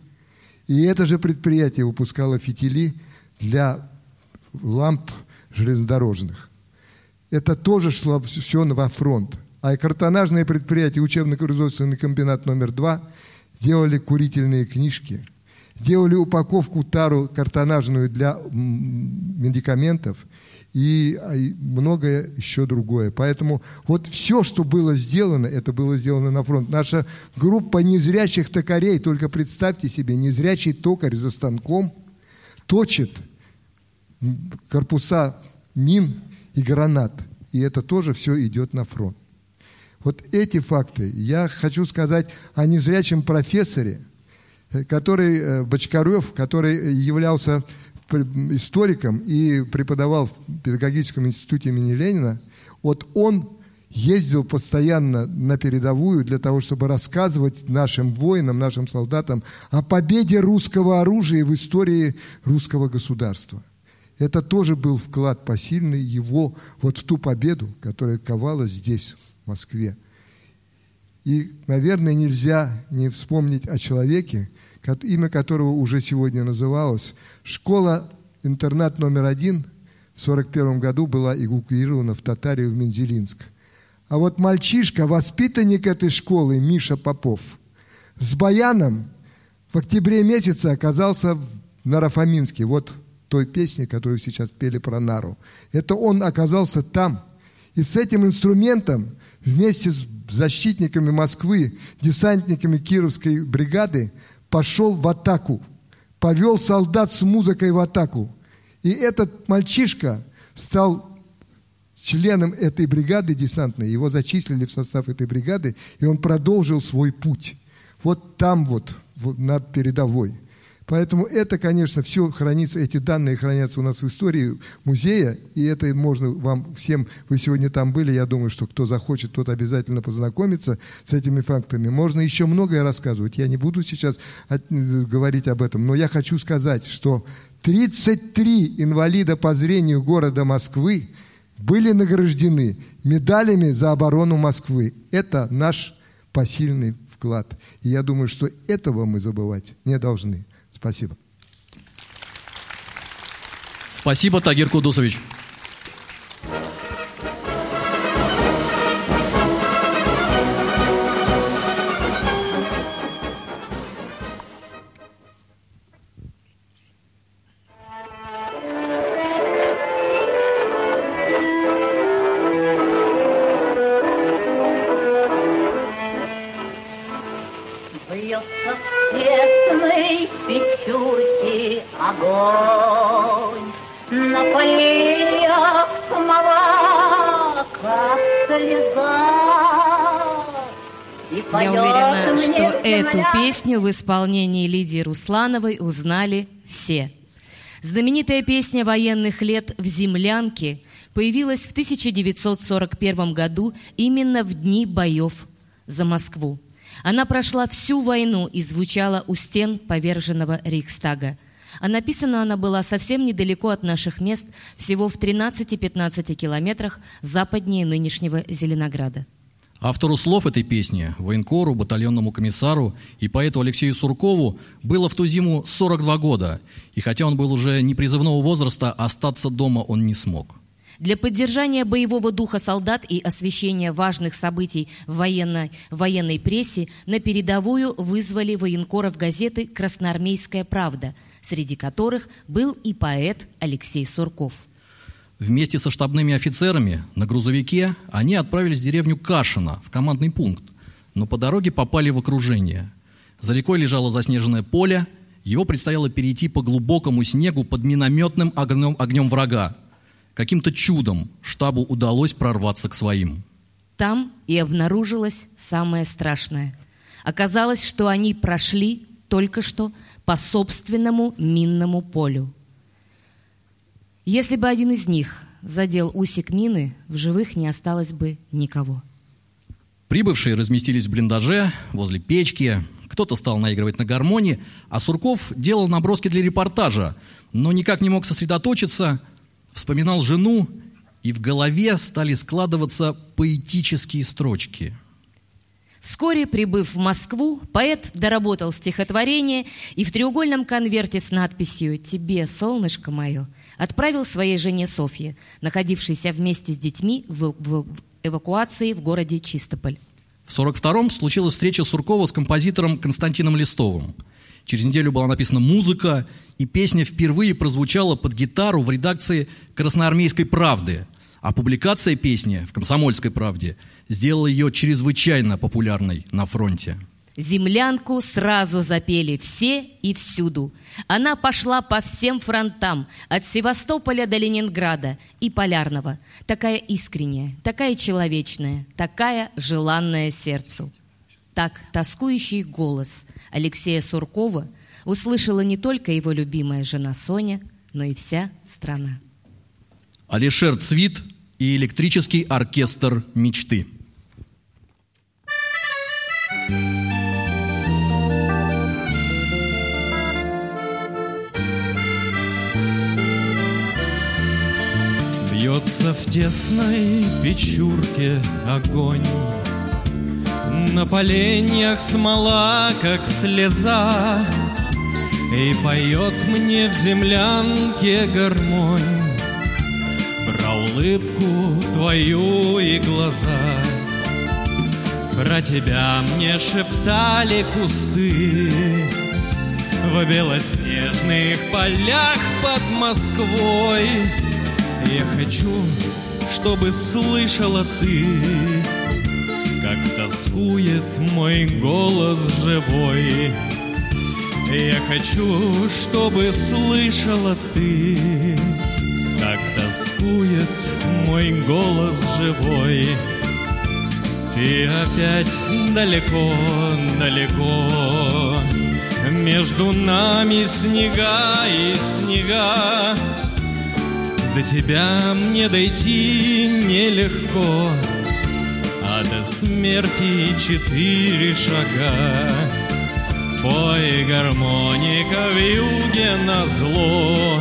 И это же предприятие выпускало фитили для ламп железнодорожных. Это тоже шло все во фронт. А картонажные предприятия, учебно-производственный комбинат номер два, делали курительные книжки, делали упаковку тару картонажную для медикаментов и а, многое еще другое. Поэтому вот все, что было сделано, это было сделано на фронт. Наша группа незрячих токарей, только представьте себе, незрячий токарь за станком точит – корпуса мин и гранат. И это тоже все идет на фронт. Вот эти факты. Я хочу сказать о незрячем профессоре, э, который э, Бочкарев, который являлся историком и преподавал в педагогическом институте имени Ленина. Вот он ездил постоянно на передовую для того, чтобы рассказывать нашим воинам, нашим солдатам о победе русского оружия в истории русского государства – Это тоже был вклад посильный его вот в ту победу, которая ковалась здесь, в Москве. И, наверное, нельзя не вспомнить о человеке, имя которого уже сегодня называлось. Школа-интернат номер один в 1941 году была эвакуирована в Татарию в Мензелинск. А вот мальчишка, воспитанник этой школы, Миша Попов, с баяном в октябре месяце оказался в Нарафаминске. Вот той песне, которую сейчас пели про Нару. Это он оказался там. И с этим инструментом вместе с защитниками Москвы, десантниками Кировской бригады пошел в атаку. Повел солдат с музыкой в атаку. И этот мальчишка стал членом этой бригады десантной. Его зачислили в состав этой бригады, и он продолжил свой путь. Вот там вот, вот на передовой. Поэтому это, конечно, все хранится, эти данные хранятся у нас в истории музея, и это можно вам всем, вы сегодня там были, я думаю, что кто захочет, тот обязательно познакомится с этими фактами. Можно еще многое рассказывать, я не буду сейчас от- говорить об этом, но я хочу сказать, что 33 инвалида по зрению города Москвы были награждены медалями за оборону Москвы. Это наш посильный вклад. И я думаю, что этого мы забывать не должны. Спасибо. Спасибо, Тагир Кудусович. Песню в исполнении Лидии Руслановой узнали все. Знаменитая песня военных лет «В землянке» появилась в 1941 году именно в дни боев за Москву. Она прошла всю войну и звучала у стен поверженного Рейхстага. А написана она была совсем недалеко от наших мест, всего в 13-15 километрах западнее нынешнего Зеленограда. Автору слов этой песни, военкору, батальонному комиссару и поэту Алексею Суркову было в ту зиму 42 года, и хотя он был уже не призывного возраста, остаться дома он не смог. Для поддержания боевого духа солдат и освещения важных событий в военной, военной прессе на передовую вызвали военкоров газеты «Красноармейская правда», среди которых был и поэт Алексей Сурков. Вместе со штабными офицерами на грузовике они отправились в деревню Кашино, в командный пункт, но по дороге попали в окружение. За рекой лежало заснеженное поле, его предстояло перейти по глубокому снегу под минометным огнем, огнем врага. Каким-то чудом штабу удалось прорваться к своим. Там и обнаружилось самое страшное. Оказалось, что они прошли только что по собственному минному полю. Если бы один из них задел усик мины, в живых не осталось бы никого. Прибывшие разместились в блиндаже, возле печки. Кто-то стал наигрывать на гармонии, а Сурков делал наброски для репортажа, но никак не мог сосредоточиться, вспоминал жену, и в голове стали складываться поэтические строчки. Вскоре, прибыв в Москву, поэт доработал стихотворение и в треугольном конверте с надписью «Тебе, солнышко мое» отправил своей жене Софье, находившейся вместе с детьми в, в- в эвакуации в городе Чистополь. В 42-м случилась встреча Суркова с композитором Константином Листовым. Через неделю была написана музыка, и песня впервые прозвучала под гитару в редакции «Красноармейской правды», а публикация песни в «Комсомольской правде» сделала ее чрезвычайно популярной на фронте. Землянку сразу запели все и всюду. Она пошла по всем фронтам, от Севастополя до Ленинграда и Полярного. Такая искренняя, такая человечная, такая желанная сердцу. Так тоскующий голос Алексея Суркова услышала не только его любимая жена Соня, но и вся страна. Алишер Цвит и электрический оркестр мечты. Жжется в тесной печурке огонь. На поленьях смола, как слеза И поет мне в землянке гармонь. Про улыбку твою и глаза. Про тебя мне шептали кусты. В белоснежных полях под Москвой Я хочу, чтобы слышала ты Как тоскует мой голос живой. Я хочу, чтобы слышала ты Как тоскует мой голос живой. Ты опять далеко, далеко Между нами снега и снега До тебя мне дойти нелегко А до смерти четыре шага. Пой гармоника в юге на зло.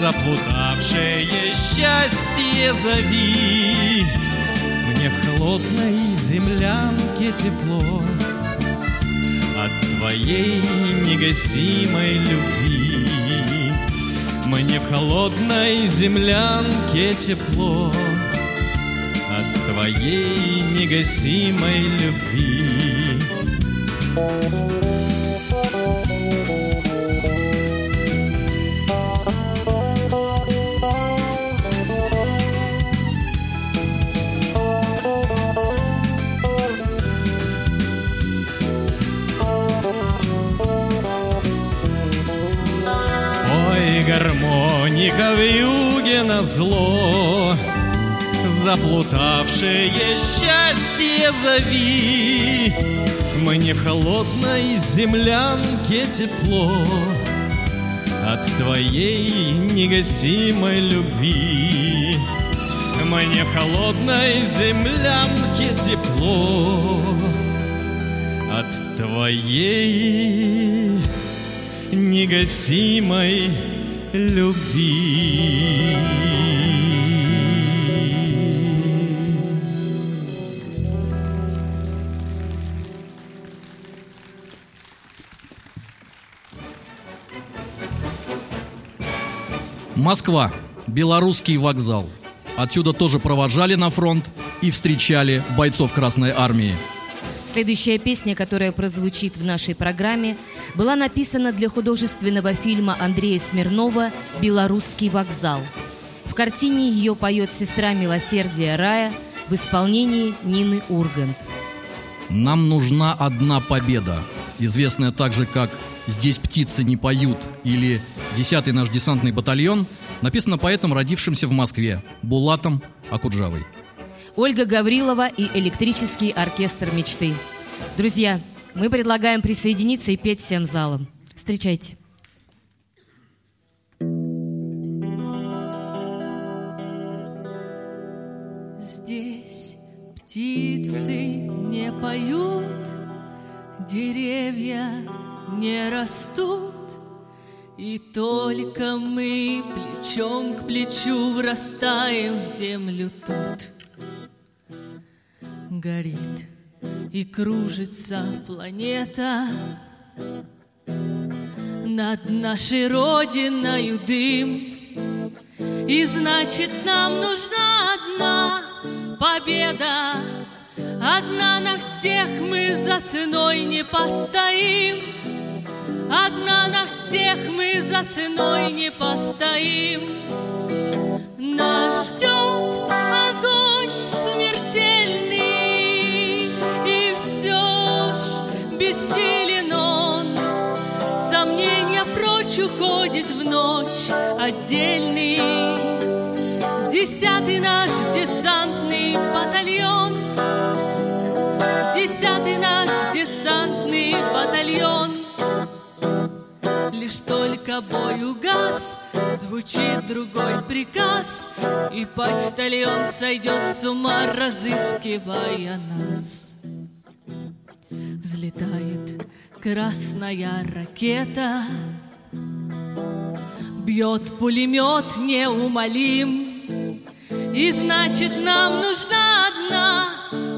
Заплутавшее счастье зови. Мне в холодной землянке тепло От твоей негасимой любви Мне в холодной землянке тепло От твоей негасимой любви гармоника в юге на зло Заплутавшее счастье зови Мне в холодной землянке тепло От твоей негасимой любви Мне в холодной землянке тепло От твоей негасимой любви. Москва. Белорусский вокзал. Отсюда тоже провожали на фронт и встречали бойцов Красной Армии. Следующая песня, которая прозвучит в нашей программе, была написана для художественного фильма Андрея Смирнова «Белорусский вокзал». В картине ее поет сестра милосердия Рая в исполнении Нины Ургант. Нам нужна одна победа, известная также как «Здесь птицы не поют» или «Десятый наш десантный батальон», написана поэтом, родившимся в Москве, Булатом Акуджавой. Ольга Гаврилова и электрический оркестр мечты. Друзья, мы предлагаем присоединиться и петь всем залом. Встречайте. Здесь птицы не поют, деревья не растут, и только мы плечом к плечу врастаем в землю тут. Горит и кружится планета над нашей родиною дым. И значит, нам нужна одна победа. Одна на всех мы за ценой не постоим. Одна на всех мы за ценой не постоим. Нас ждет огонь прочь уходит в ночь отдельный. Десятый наш десантный батальон. Десятый наш десантный батальон. Лишь только бой угас, звучит другой приказ, И почтальон сойдет с ума, разыскивая нас. Взлетает красная ракета, Бьет пулемет неумолим, И значит, нам нужна одна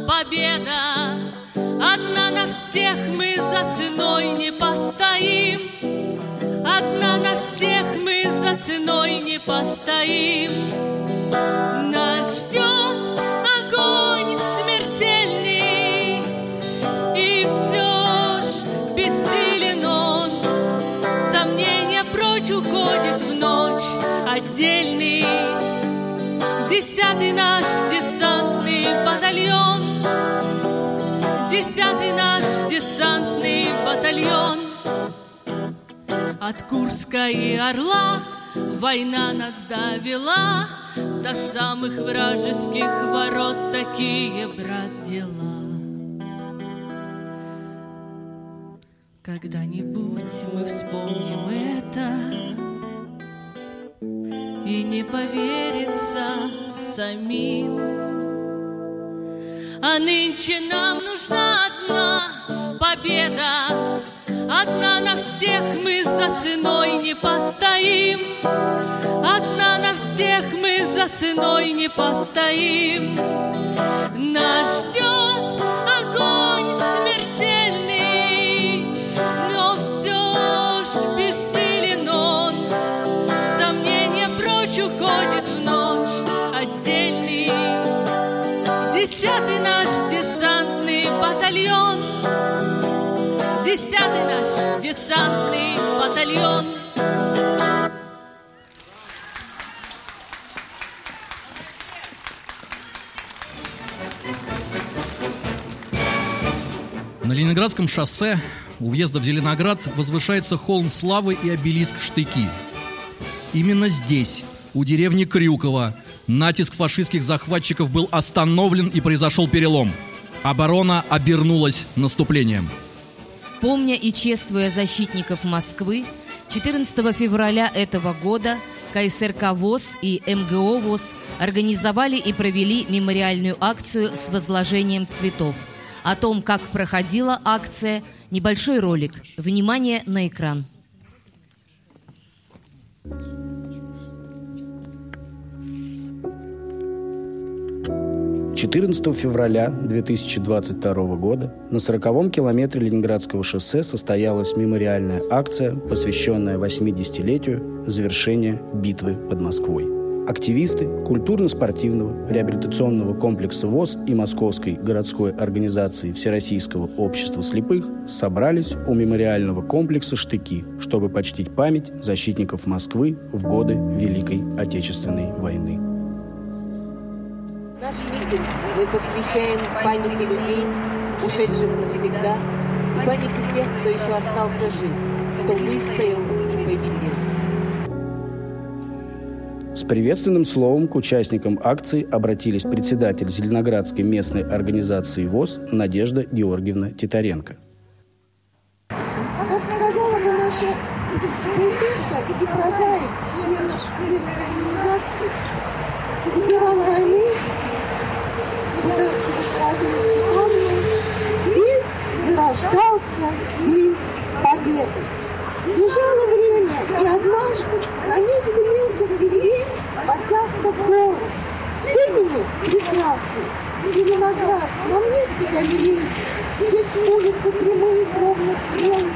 победа. Одна на всех мы за ценой не постоим. Одна на всех мы за ценой не постоим. Нас отдельный. Десятый наш десантный батальон, Десятый наш десантный батальон. От Курска и Орла война нас довела До самых вражеских ворот такие, брат, дела. Когда-нибудь мы вспомним это И не поверится самим. А нынче нам нужна одна победа. Одна на всех мы за ценой не постоим. Одна на всех мы за ценой не постоим. Нас ждет батальон. На Ленинградском шоссе у въезда в Зеленоград возвышается холм славы и обелиск Штыки. Именно здесь, у деревни Крюкова, натиск фашистских захватчиков был остановлен и произошел перелом. Оборона обернулась наступлением. Помня и чествуя защитников Москвы, 14 февраля этого года КСРК ВОЗ и МГО ВОЗ организовали и провели мемориальную акцию с возложением цветов. О том, как проходила акция, небольшой ролик. Внимание на экран. 14 февраля 2022 года на 40-м километре Ленинградского шоссе состоялась мемориальная акция, посвященная 80-летию завершения битвы под Москвой. Активисты культурно-спортивного реабилитационного комплекса ВОЗ и Московской городской организации Всероссийского общества слепых собрались у мемориального комплекса «Штыки», чтобы почтить память защитников Москвы в годы Великой Отечественной войны. Наш митинг мы посвящаем памяти людей, ушедших навсегда, и памяти тех, кто еще остался жив, кто выстоял и победил. С приветственным словом к участникам акции обратились председатель Зеленоградской местной организации ВОЗ Надежда Георгиевна Титаренко. Как сказала бы наша поэтесса и прозаик, член нашей местной организации, ветеран войны, здесь зарождался День Победы. Бежало время, и однажды на месте мелких деревень поднялся город. Семени прекрасный, Зеленоград, нам нет тебя милей. Здесь улицы прямые, словно стрелы,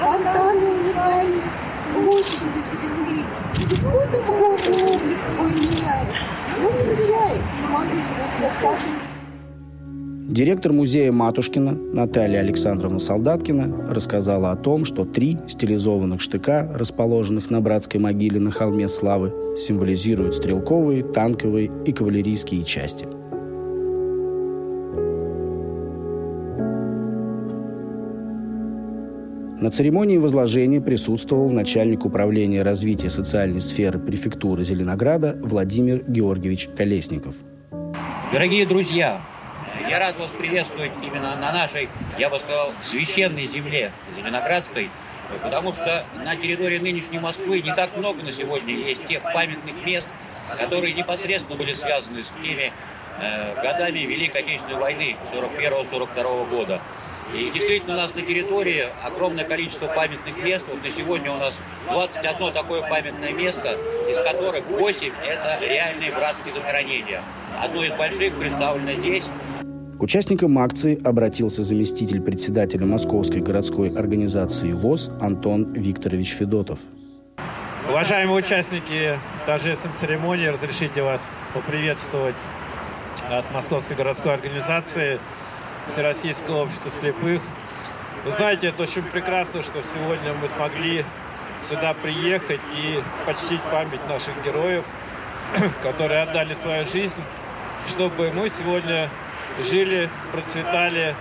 фонтаны уникальные, площади святые. Из года в год облик свой меняет, но не теряет самодельной красоты. Директор музея Матушкина Наталья Александровна Солдаткина рассказала о том, что три стилизованных штыка, расположенных на братской могиле на холме Славы, символизируют стрелковые, танковые и кавалерийские части. На церемонии возложения присутствовал начальник управления развития социальной сферы префектуры Зеленограда Владимир Георгиевич Колесников. Дорогие друзья, я рад вас приветствовать именно на нашей, я бы сказал, священной земле Зеленоградской, потому что на территории нынешней Москвы не так много на сегодня есть тех памятных мест, которые непосредственно были связаны с теми э, годами Великой Отечественной войны 41-42 года. И действительно у нас на территории огромное количество памятных мест. Вот на сегодня у нас 21 такое памятное место, из которых 8 это реальные братские захоронения. Одно из больших представлено здесь. К участникам акции обратился заместитель председателя Московской городской организации ВОЗ Антон Викторович Федотов. Уважаемые участники торжественной церемонии, разрешите вас поприветствовать от Московской городской организации Всероссийского общества слепых. Вы знаете, это очень прекрасно, что сегодня мы смогли сюда приехать и почтить память наших героев, [CLEARS THROAT] которые отдали свою жизнь, чтобы мы сегодня жили, процветали,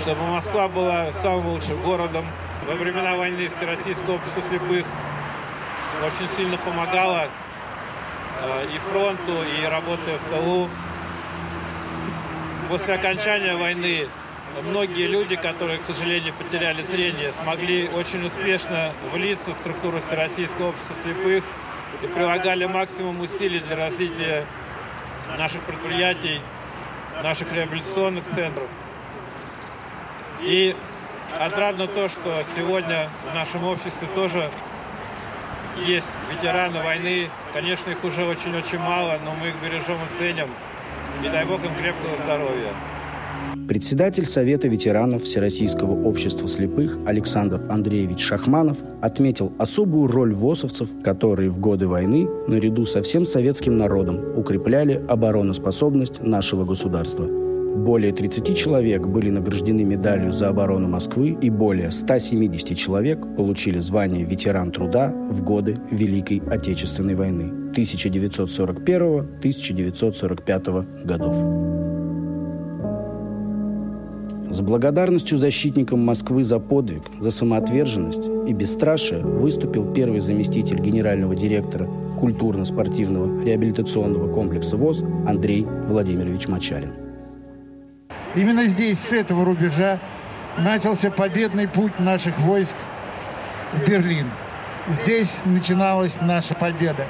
чтобы Москва была самым лучшим городом. Во времена войны Всероссийское общество слепых очень сильно помогало э, и фронту, и работая в тылу. После окончания войны многие люди, которые, к сожалению, потеряли зрение, смогли очень успешно влиться в структуру Всероссийского общества слепых и прилагали максимум усилий для развития наших предприятий, наших реабилитационных центров. И отрадно то, что сегодня в нашем обществе тоже есть ветераны войны. Конечно, их уже очень-очень мало, но мы их бережем и ценим. И дай Бог им крепкого здоровья. Председатель Совета ветеранов Всероссийского общества слепых Александр Андреевич Шахманов отметил особую роль ВОСовцев, которые в годы войны, наряду со всем советским народом, укрепляли обороноспособность нашего государства. Более 30 человек были награждены медалью за оборону Москвы и более 170 человек получили звание ветеран труда в годы Великой Отечественной войны 1941-1945 годов. С благодарностью защитникам Москвы за подвиг, за самоотверженность и бесстрашие выступил первый заместитель генерального директора культурно-спортивного реабилитационного комплекса ВОЗ Андрей Владимирович Мачалин. Именно здесь, с этого рубежа, начался победный путь наших войск в Берлин. Здесь начиналась наша победа.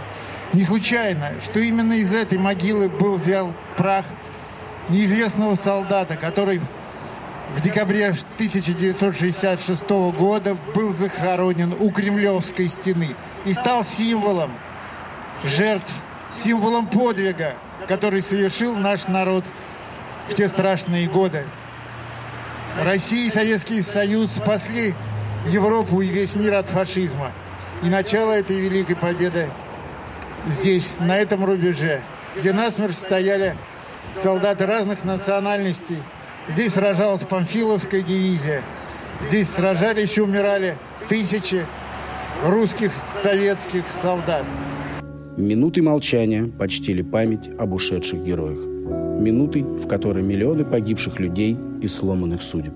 Не случайно, что именно из этой могилы был взял прах неизвестного солдата, который в декабре 1966 года был захоронен у Кремлевской стены и стал символом жертв, символом подвига, который совершил наш народ в те страшные годы. Россия и Советский Союз спасли Европу и весь мир от фашизма. И начало этой великой победы здесь, на этом рубеже, где насмерть стояли солдаты разных национальностей. Здесь сражалась Памфиловская дивизия. Здесь сражались и умирали тысячи русских советских солдат. Минуты молчания почтили память об ушедших героях. Минуты, в которой миллионы погибших людей и сломанных судеб.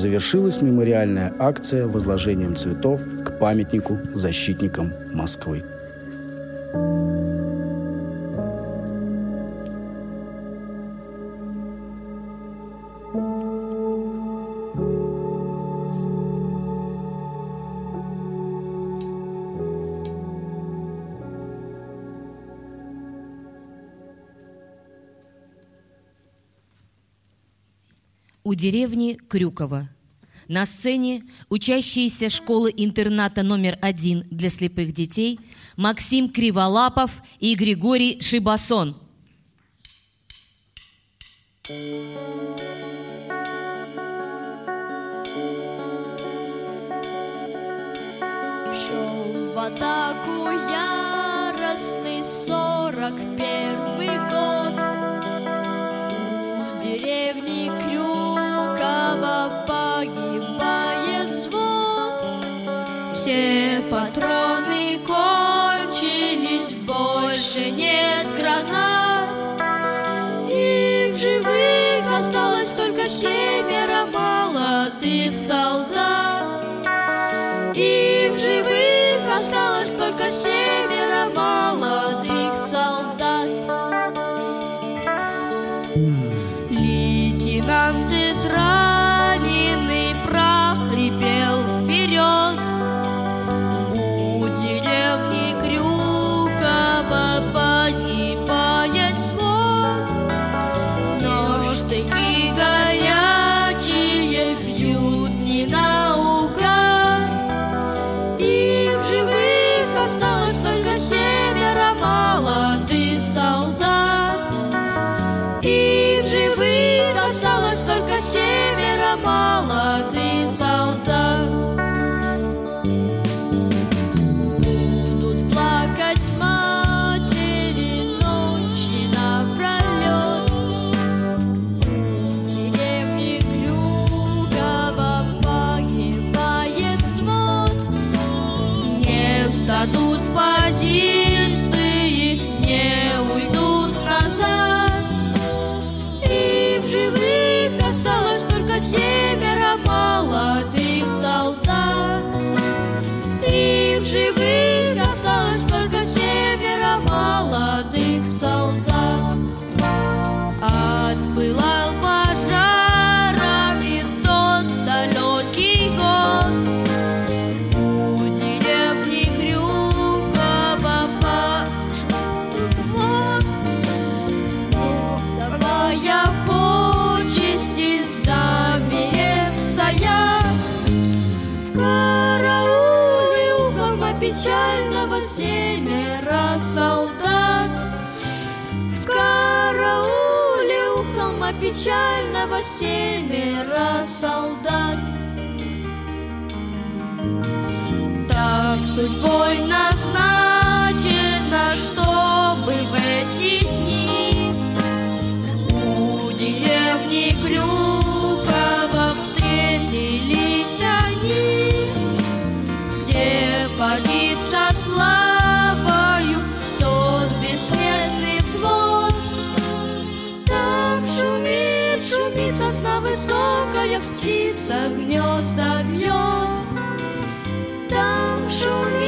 Завершилась мемориальная акция возложением цветов к памятнику защитникам Москвы. У деревни Крюково. На сцене учащиеся школы-интерната номер один для слепых детей Максим Криволапов и Григорий Шибасон. Шел в атаку яростный сорок первый год Крюкова погибает взвод Все патроны кончились, больше нет гранат. И в живых осталось только семеро молодых солдат. И в живых осталось только семеро молодых только семеро молодых солдат печального семеро солдат. Так судьбой назначено, чтобы в эти дни У деревни Крюкова встретились они Где погиб со славою сосна высокая, птица гнезда вьет Там шумит,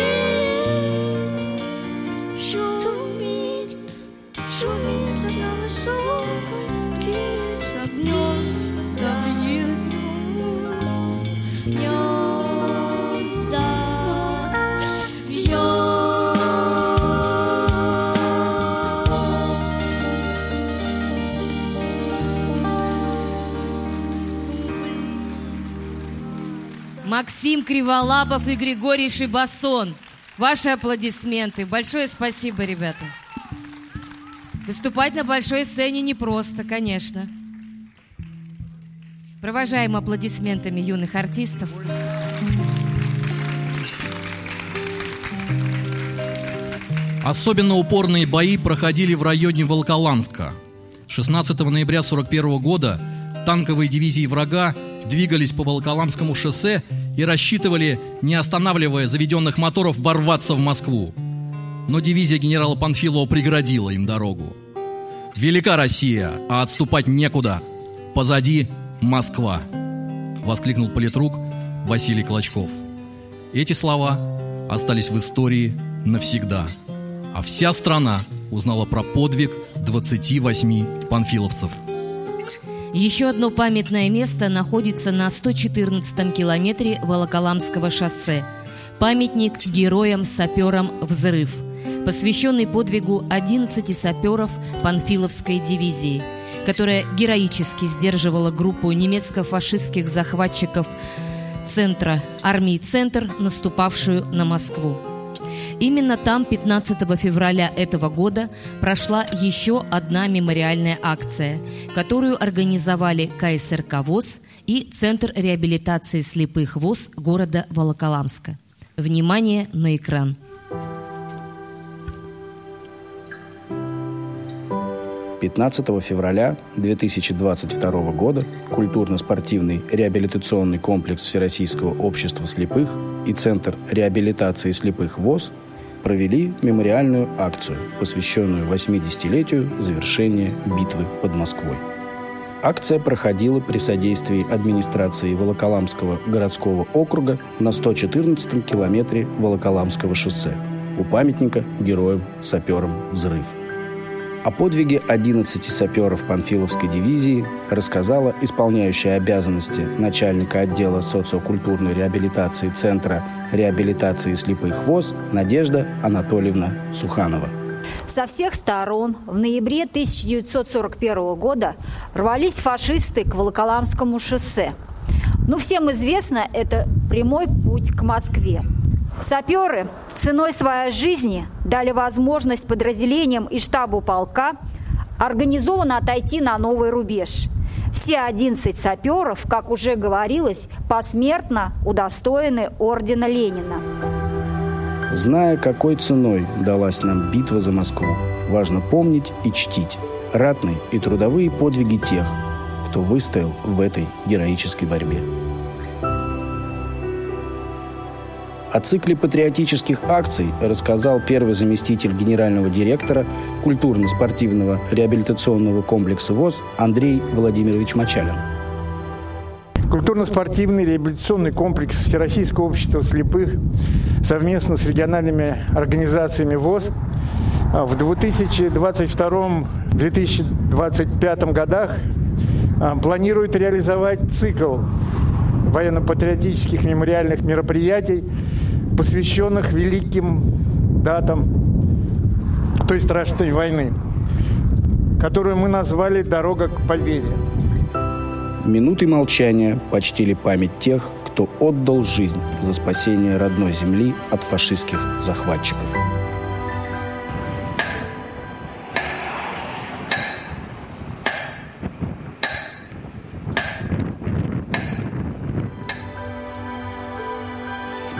Максим Криволапов и Григорий Шибасон. Ваши аплодисменты. Большое спасибо, ребята. Выступать на большой сцене непросто, конечно. Провожаем аплодисментами юных артистов. Особенно упорные бои проходили в районе Волоколамска. 16 ноября 1941 года танковые дивизии врага двигались по Волоколамскому шоссе и рассчитывали, не останавливая заведенных моторов, ворваться в Москву. Но дивизия генерала Панфилова преградила им дорогу. «Велика Россия, а отступать некуда. Позади Москва!» — воскликнул политрук Василий Клочков. Эти слова остались в истории навсегда. А вся страна узнала про подвиг 28 панфиловцев. Еще одно памятное место находится на 114-м километре Волоколамского шоссе. Памятник героям-саперам «Взрыв», посвященный подвигу 11 саперов Панфиловской дивизии, которая героически сдерживала группу немецко-фашистских захватчиков центра армии «Центр», наступавшую на Москву. Именно там 15 февраля этого года прошла еще одна мемориальная акция, которую организовали КСРК ВОЗ и Центр реабилитации слепых ВОЗ города Волоколамска. Внимание на экран. 15 февраля 2022 года культурно-спортивный реабилитационный комплекс Всероссийского общества слепых и Центр реабилитации слепых ВОЗ провели мемориальную акцию, посвященную 80-летию завершения битвы под Москвой. Акция проходила при содействии администрации Волоколамского городского округа на 114-м километре Волоколамского шоссе у памятника героям-саперам «Взрыв». О подвиге 11 саперов Панфиловской дивизии рассказала исполняющая обязанности начальника отдела социокультурной реабилитации Центра реабилитации слепых ВОЗ Надежда Анатольевна Суханова. Со всех сторон в ноябре 1941 года рвались фашисты к Волоколамскому шоссе. Ну, всем известно, это прямой путь к Москве. Саперы ценой своей жизни дали возможность подразделениям и штабу полка организованно отойти на новый рубеж. Все 11 саперов, как уже говорилось, посмертно удостоены ордена Ленина. Зная, какой ценой далась нам битва за Москву, важно помнить и чтить ратные и трудовые подвиги тех, кто выстоял в этой героической борьбе. О цикле патриотических акций рассказал первый заместитель генерального директора культурно-спортивного реабилитационного комплекса ВОЗ Андрей Владимирович Мачалин. Культурно-спортивный реабилитационный комплекс Всероссийского общества слепых совместно с региональными организациями ВОЗ в 2022-2025 годах а, планирует реализовать цикл военно-патриотических мемориальных мероприятий, посвященных великим датам той страшной войны, которую мы назвали «Дорога к победе». Минуты молчания почтили память тех, кто отдал жизнь за спасение родной земли от фашистских захватчиков.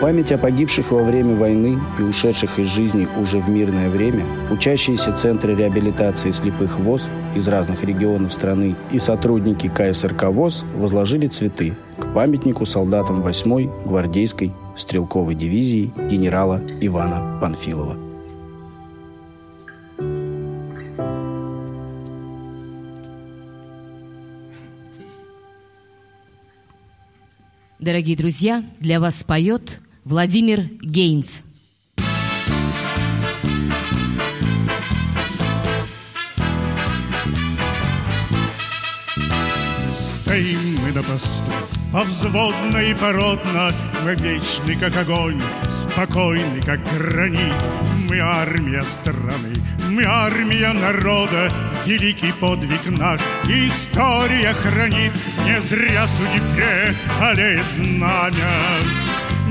Память о погибших во время войны и ушедших из жизни уже в мирное время учащиеся Центра реабилитации слепых ВОЗ из разных регионов страны и сотрудники КСРК ВОЗ возложили цветы к памятнику солдатам 8-й гвардейской стрелковой дивизии генерала Ивана Панфилова. Дорогие друзья, для вас поет Владимир Гейнс. Стоим мы на посту, повзводно и породно, Мы вечны, как огонь, спокойны, как гранит. Мы армия страны, мы армия народа, Великий подвиг наш история хранит. Не зря судьбе олеет знамя,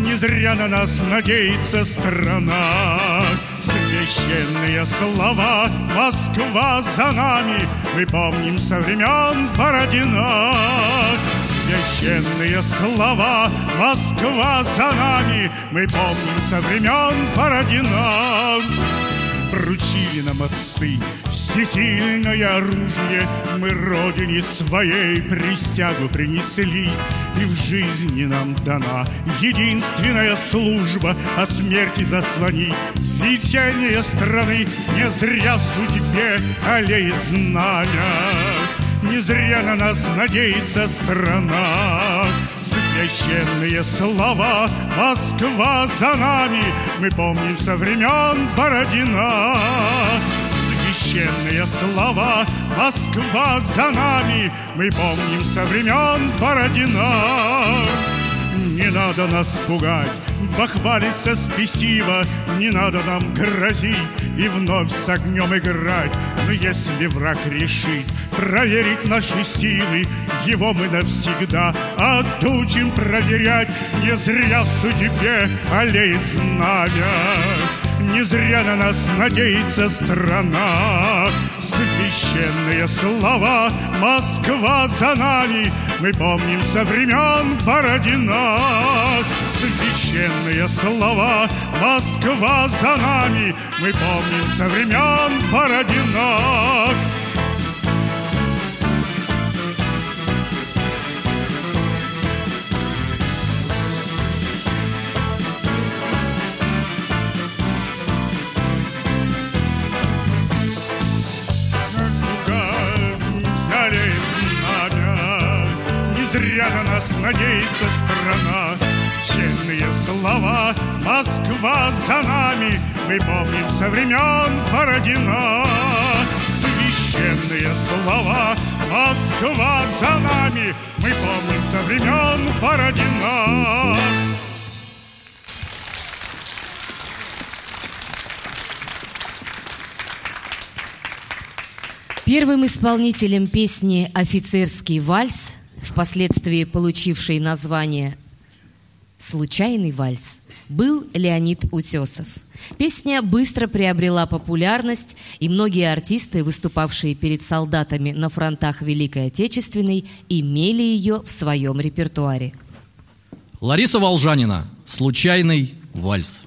Не зря на нас надеется страна. Священные слова Москва за нами. Мы помним со времен Бородина. Священные слова Москва за нами. Мы помним со времен Бородина Вручили нам отцы. Всесильное оружие Мы родине своей присягу принесли. И в жизни нам дана единственная служба От смерти заслонить свечение страны Не зря судьбе олеет знамя. Не зря на нас надеется страна Священные слова. Москва за нами Мы помним со времен Бородина. Священные слова. Москва за нами Мы помним со времен Бородина. Не надо нас пугать Бахвалиться спесиво Не надо нам грозить И вновь с огнем играть. Но если враг решит Проверить наши силы Его мы навсегда Отучим проверять. Не зря в судьбе Олеет знамя не зря на нас надеется страна. Священные слова Москва за нами Мы помним со времен Бородина. Священные слова Москва за нами Мы помним со времен Бородина. На нас надеется страна. Честные слова Москва за нами Мы помним со времен Бородина. Священные слова Москва за нами Мы помним со времен Бородина. Первым исполнителем песни «Офицерский вальс», впоследствии получившей название «Случайный вальс», был Леонид Утесов. Песня быстро приобрела популярность, и многие артисты, выступавшие перед солдатами на фронтах Великой Отечественной, имели ее в своем репертуаре. Лариса Волжанина «Случайный вальс».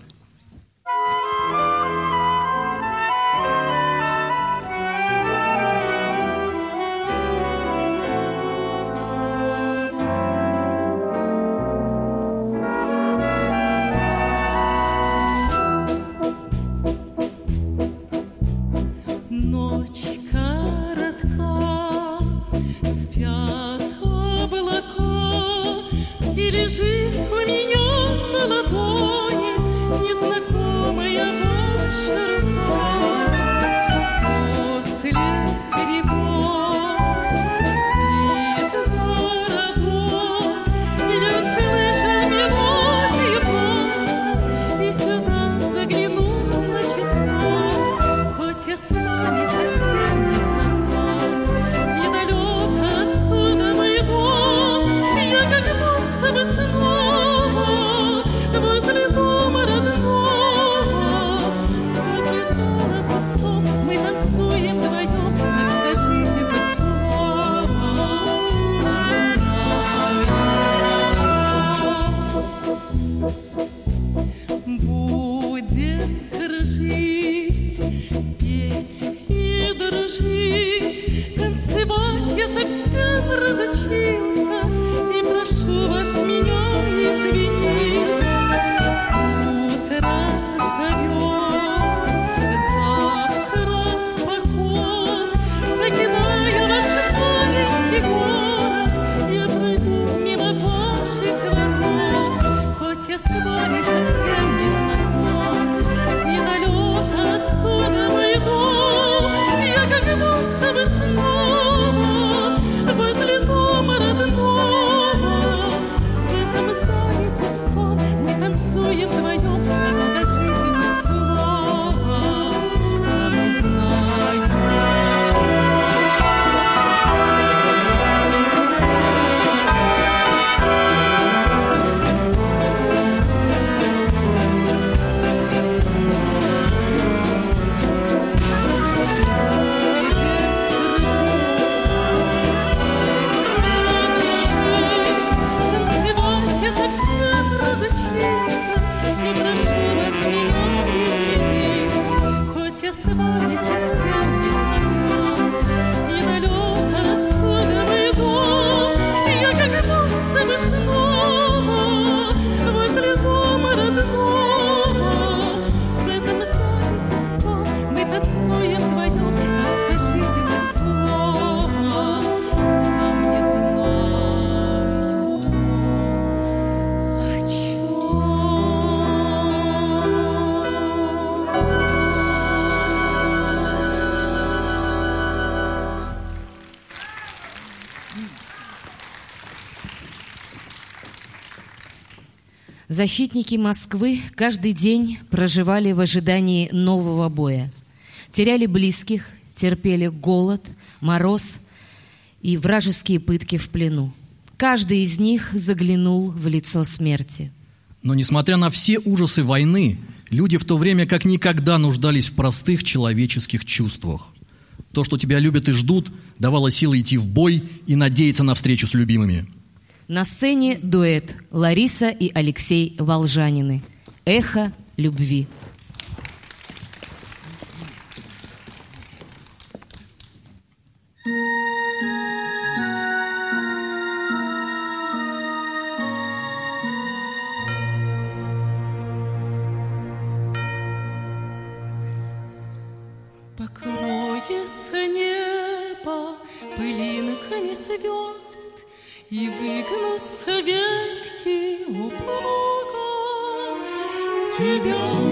Защитники Москвы каждый день проживали в ожидании нового боя. Теряли близких, терпели голод, мороз и вражеские пытки в плену. Каждый из них заглянул в лицо смерти. Но несмотря на все ужасы войны, люди в то время как никогда нуждались в простых человеческих чувствах. То, что тебя любят и ждут, давало силы идти в бой и надеяться на встречу с любимыми. На сцене дуэт Лариса и Алексей Волжанины. Эхо любви. И выгнутся ветки у. Тебя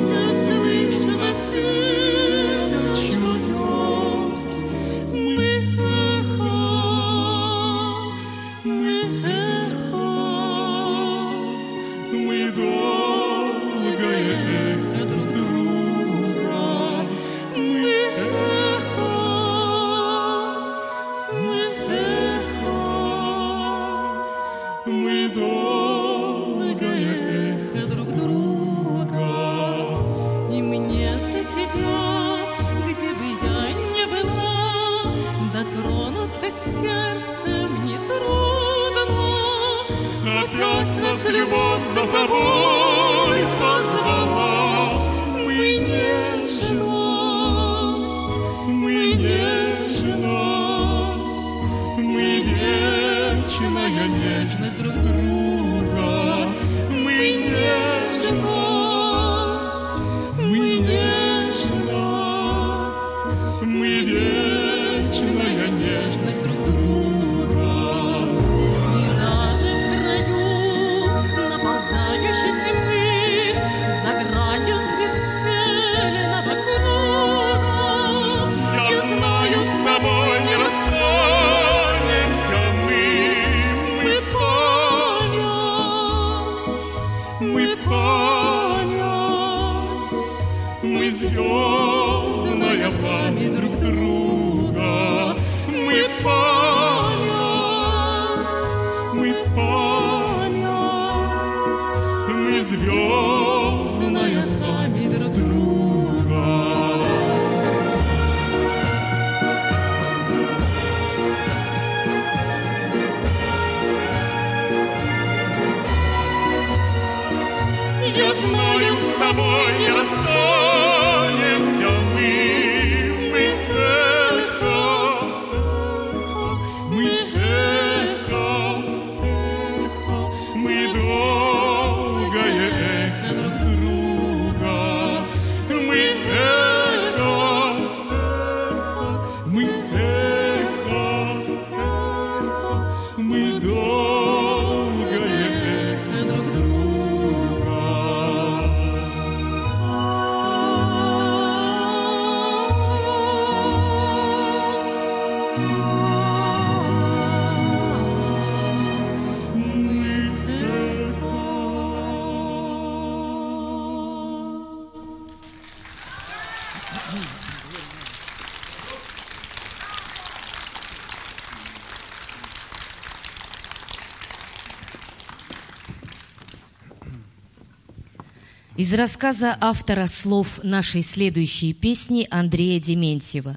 Из рассказа автора слов нашей следующей песни Андрея Дементьева.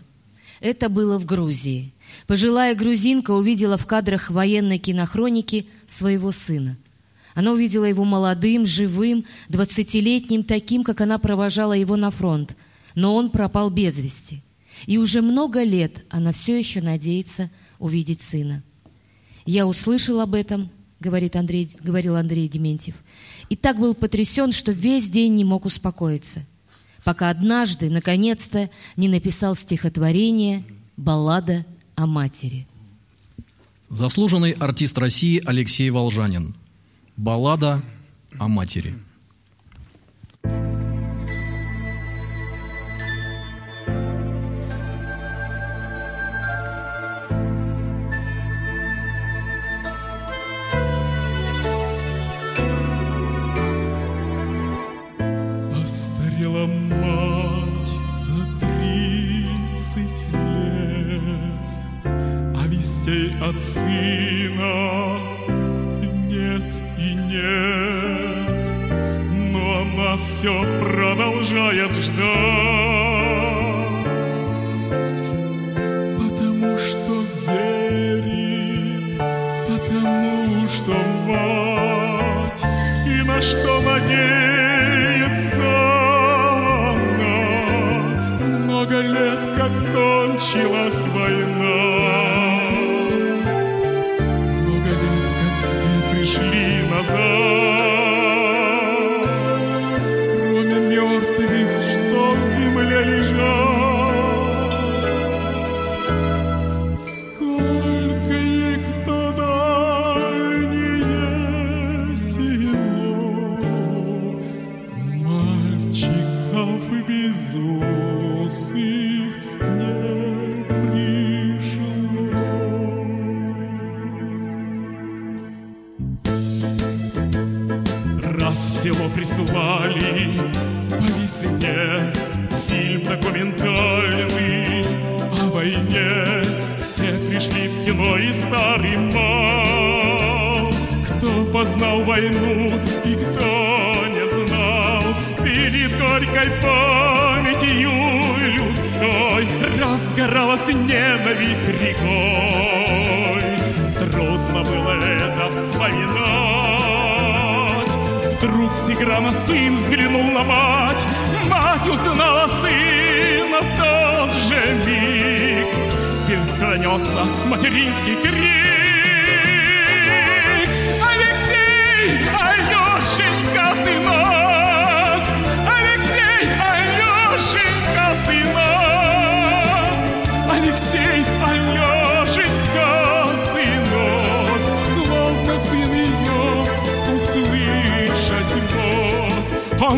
Это было в Грузии. Пожилая грузинка увидела в кадрах военной кинохроники своего сына. Она увидела его молодым, живым, двадцатилетним, таким, как она провожала его на фронт. Но он пропал без вести. И уже много лет она все еще надеется увидеть сына. «Я услышал об этом», — говорит Андрей, говорил Андрей Дементьев, и так был потрясен, что весь день не мог успокоиться, пока однажды, наконец-то, не написал стихотворение «Баллада о матери». Заслуженный артист России Алексей Волжанин. Баллада о матери. От сына нет и нет. Но она все продолжает ждать, Потому что верит, потому что мать, И на что надеется Раз в село прислали по весне Фильм документальный. О войне Все пришли в кино и старый мал. Кто познал войну и кто не знал Перед горькой памятью Разгоралась ненависть рекой Трудно было это вспоминать Вдруг Сиграма сын взглянул на мать, Мать узнала сына в тот же миг. Вперед пронесся материнский крик.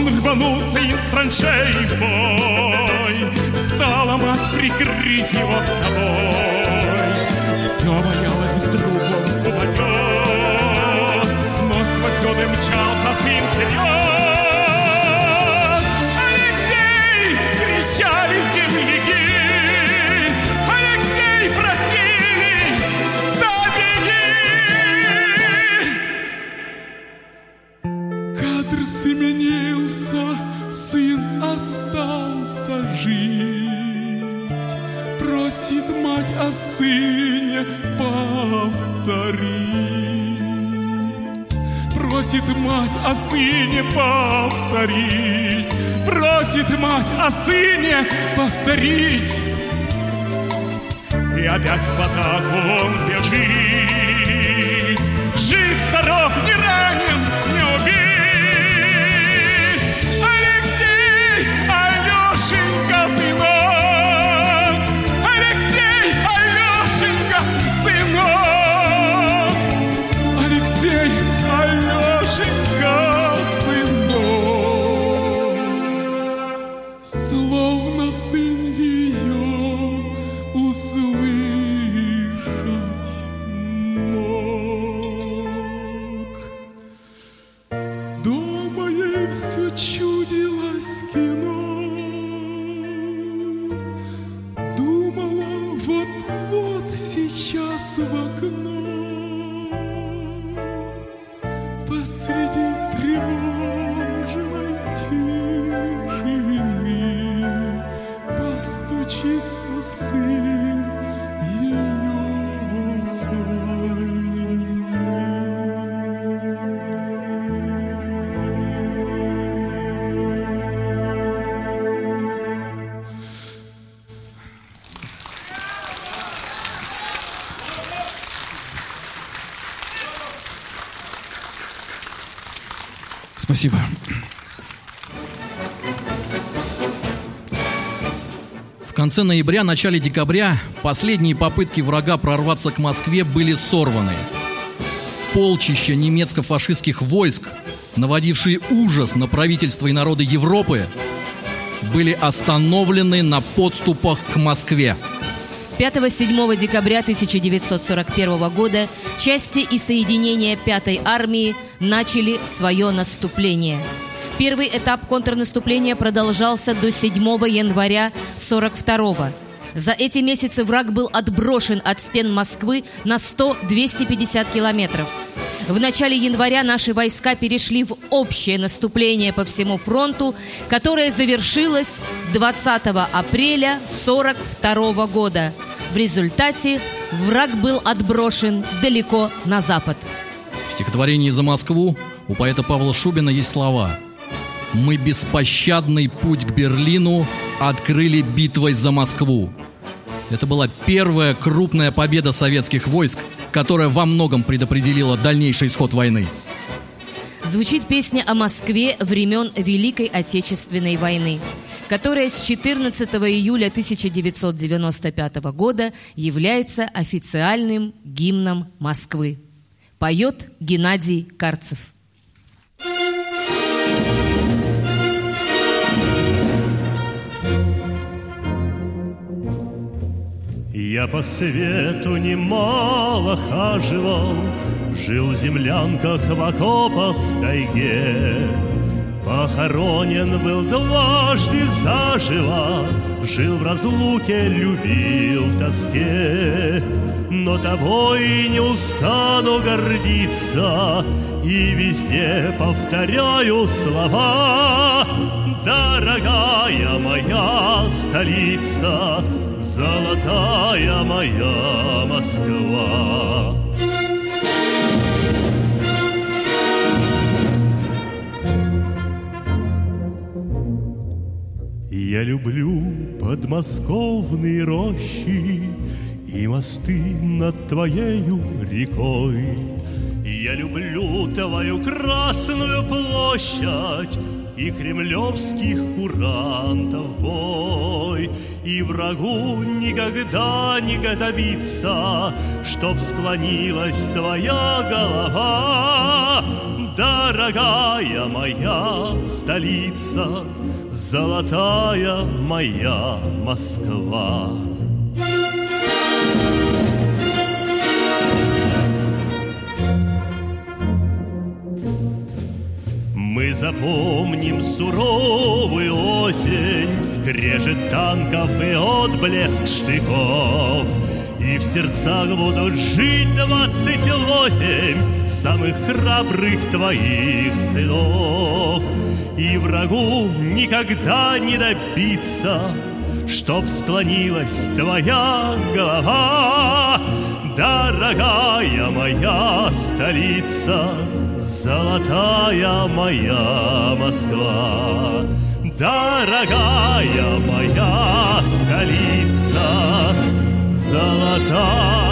Он рванулся из траншей бой. Встала мать прикрыть его собой. Все боялась, вдруг он упадет. Но сквозь годы мчался сын вперед. Сыне повторить. Просит мать о сыне повторить. Просит мать о сыне повторить. И опять в атаку бежит. Жив, здоров, не ранен, Спасибо. В конце ноября, начале декабря последние попытки врага прорваться к Москве были сорваны. Полчища немецко-фашистских войск, наводившие ужас на правительство и народы Европы, были остановлены на подступах к Москве. 5-7 декабря 1941 года части и соединения 5-й армии начали свое наступление. Первый этап контрнаступления продолжался до 7 января 42 За эти месяцы враг был отброшен от стен Москвы на 100-250 километров. В начале января наши войска перешли в общее наступление по всему фронту, которое завершилось 20 апреля 42 года. В результате враг был отброшен далеко на запад. Стихотворении «За Москву» у поэта Павла Шубина есть слова «Мы беспощадный путь к Берлину открыли битвой за Москву». Это была первая крупная победа советских войск, которая во многом предопределила дальнейший исход войны. Звучит песня о Москве времен Великой Отечественной войны, которая с 14 июля 1995 года является официальным гимном Москвы. Поет Геннадий Карцев. Я по свету немало хаживал, Жил в землянках, в окопах, в тайге. Похоронен был дважды заживо, Жил в разлуке, любил в тоске. Но тобой не устану гордиться, И везде повторяю слова. Дорогая моя столица, Золотая моя Москва. Люблю подмосковные рощи И мосты над твоею рекой. Я люблю твою красную площадь И кремлевских курантов бой. И врагу никогда не добиться, Чтоб склонилась твоя голова. Дорогая моя столица, Золотая моя Москва. Мы запомним суровую осень, Скрежет танков и отблеск штыков. И в сердцах будут жить двадцать восемь Самых храбрых твоих сынов. И врагу никогда не добиться, Чтоб склонилась твоя голова, Дорогая моя столица, Золотая моя Москва. Дорогая моя столица, Золотая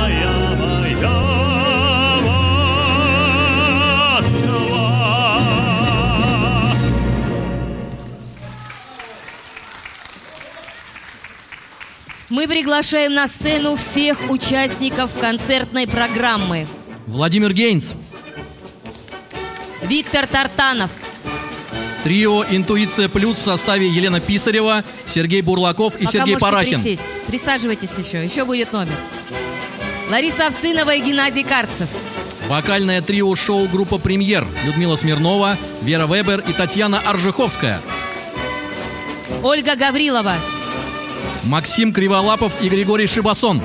Мы приглашаем на сцену всех участников концертной программы. Владимир Гейнс, Виктор Тартанов, трио «Интуиция плюс» в составе Елена Писарева, Сергей Бурлаков и Пока Сергей Парахин. присесть. Присаживайтесь еще, еще будет номер. Лариса Овцинова и Геннадий Карцев. Вокальное трио шоу группа «Премьер» Людмила Смирнова, Вера Вебер и Татьяна Аржиховская. Ольга Гаврилова, Максим Криволапов и Григорий Шибасон.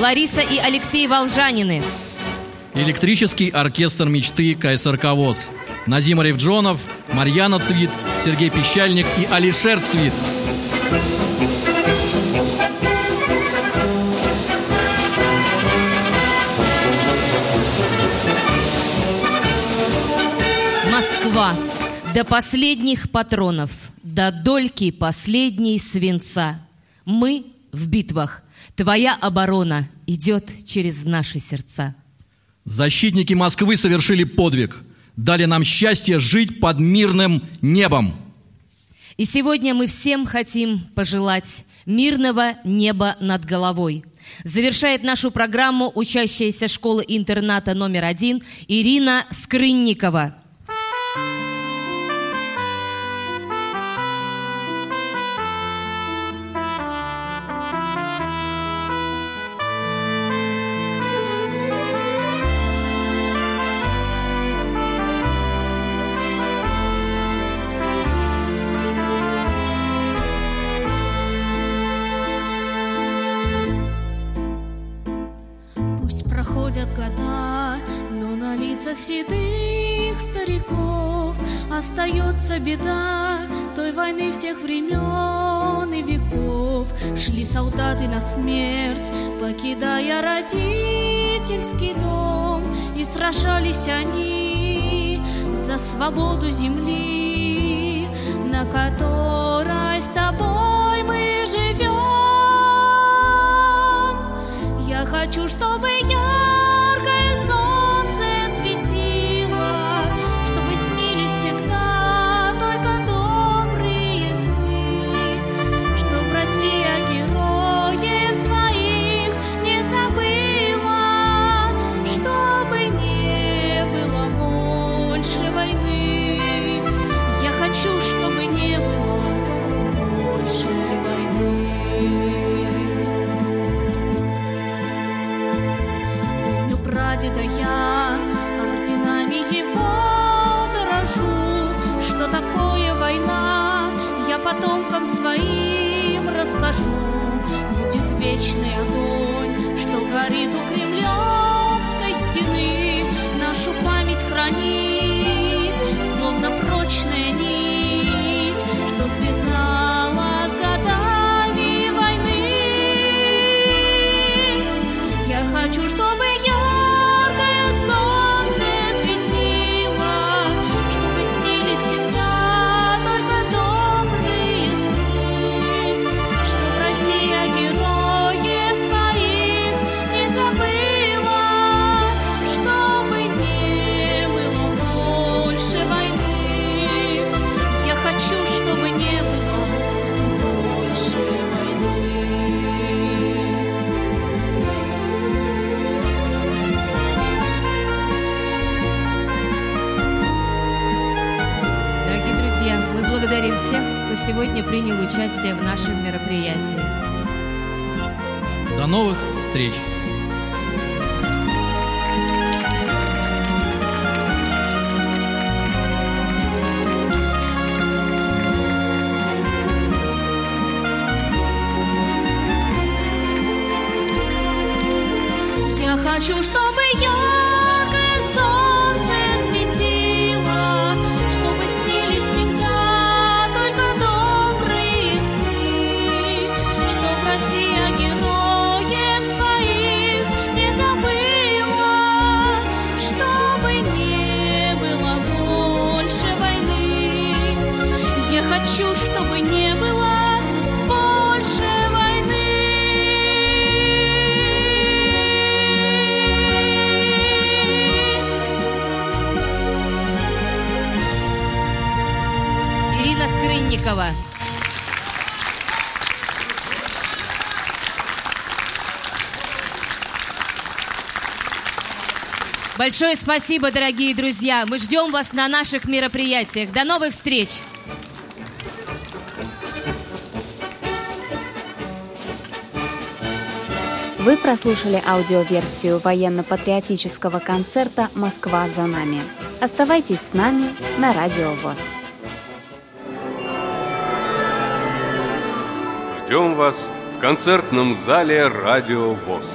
Лариса и Алексей Волжанины. Электрический оркестр мечты КСРК ВОЗ. Назим Ревджонов, Марьяна Цвит, Сергей Пещальник и Алишер Цвит. Москва. До последних патронов, до дольки последней свинца. Мы в битвах. Твоя оборона идет через наши сердца. Защитники Москвы совершили подвиг. Дали нам счастье жить под мирным небом. И сегодня мы всем хотим пожелать мирного неба над головой. Завершает нашу программу учащаяся школы-интерната номер один Ирина Скрынникова. Остается беда той войны всех времен и веков. Шли солдаты на смерть, покидая родительский дом. И сражались они за свободу земли На которой с тобой мы живем. Я хочу, чтобы яркое Большое спасибо, дорогие друзья. Мы ждем вас на наших мероприятиях. До новых встреч! Вы прослушали аудиоверсию военно-патриотического концерта «Москва за нами». Оставайтесь с нами на Радио ВОЗ. Ждем вас в концертном зале «Радио ВОЗ».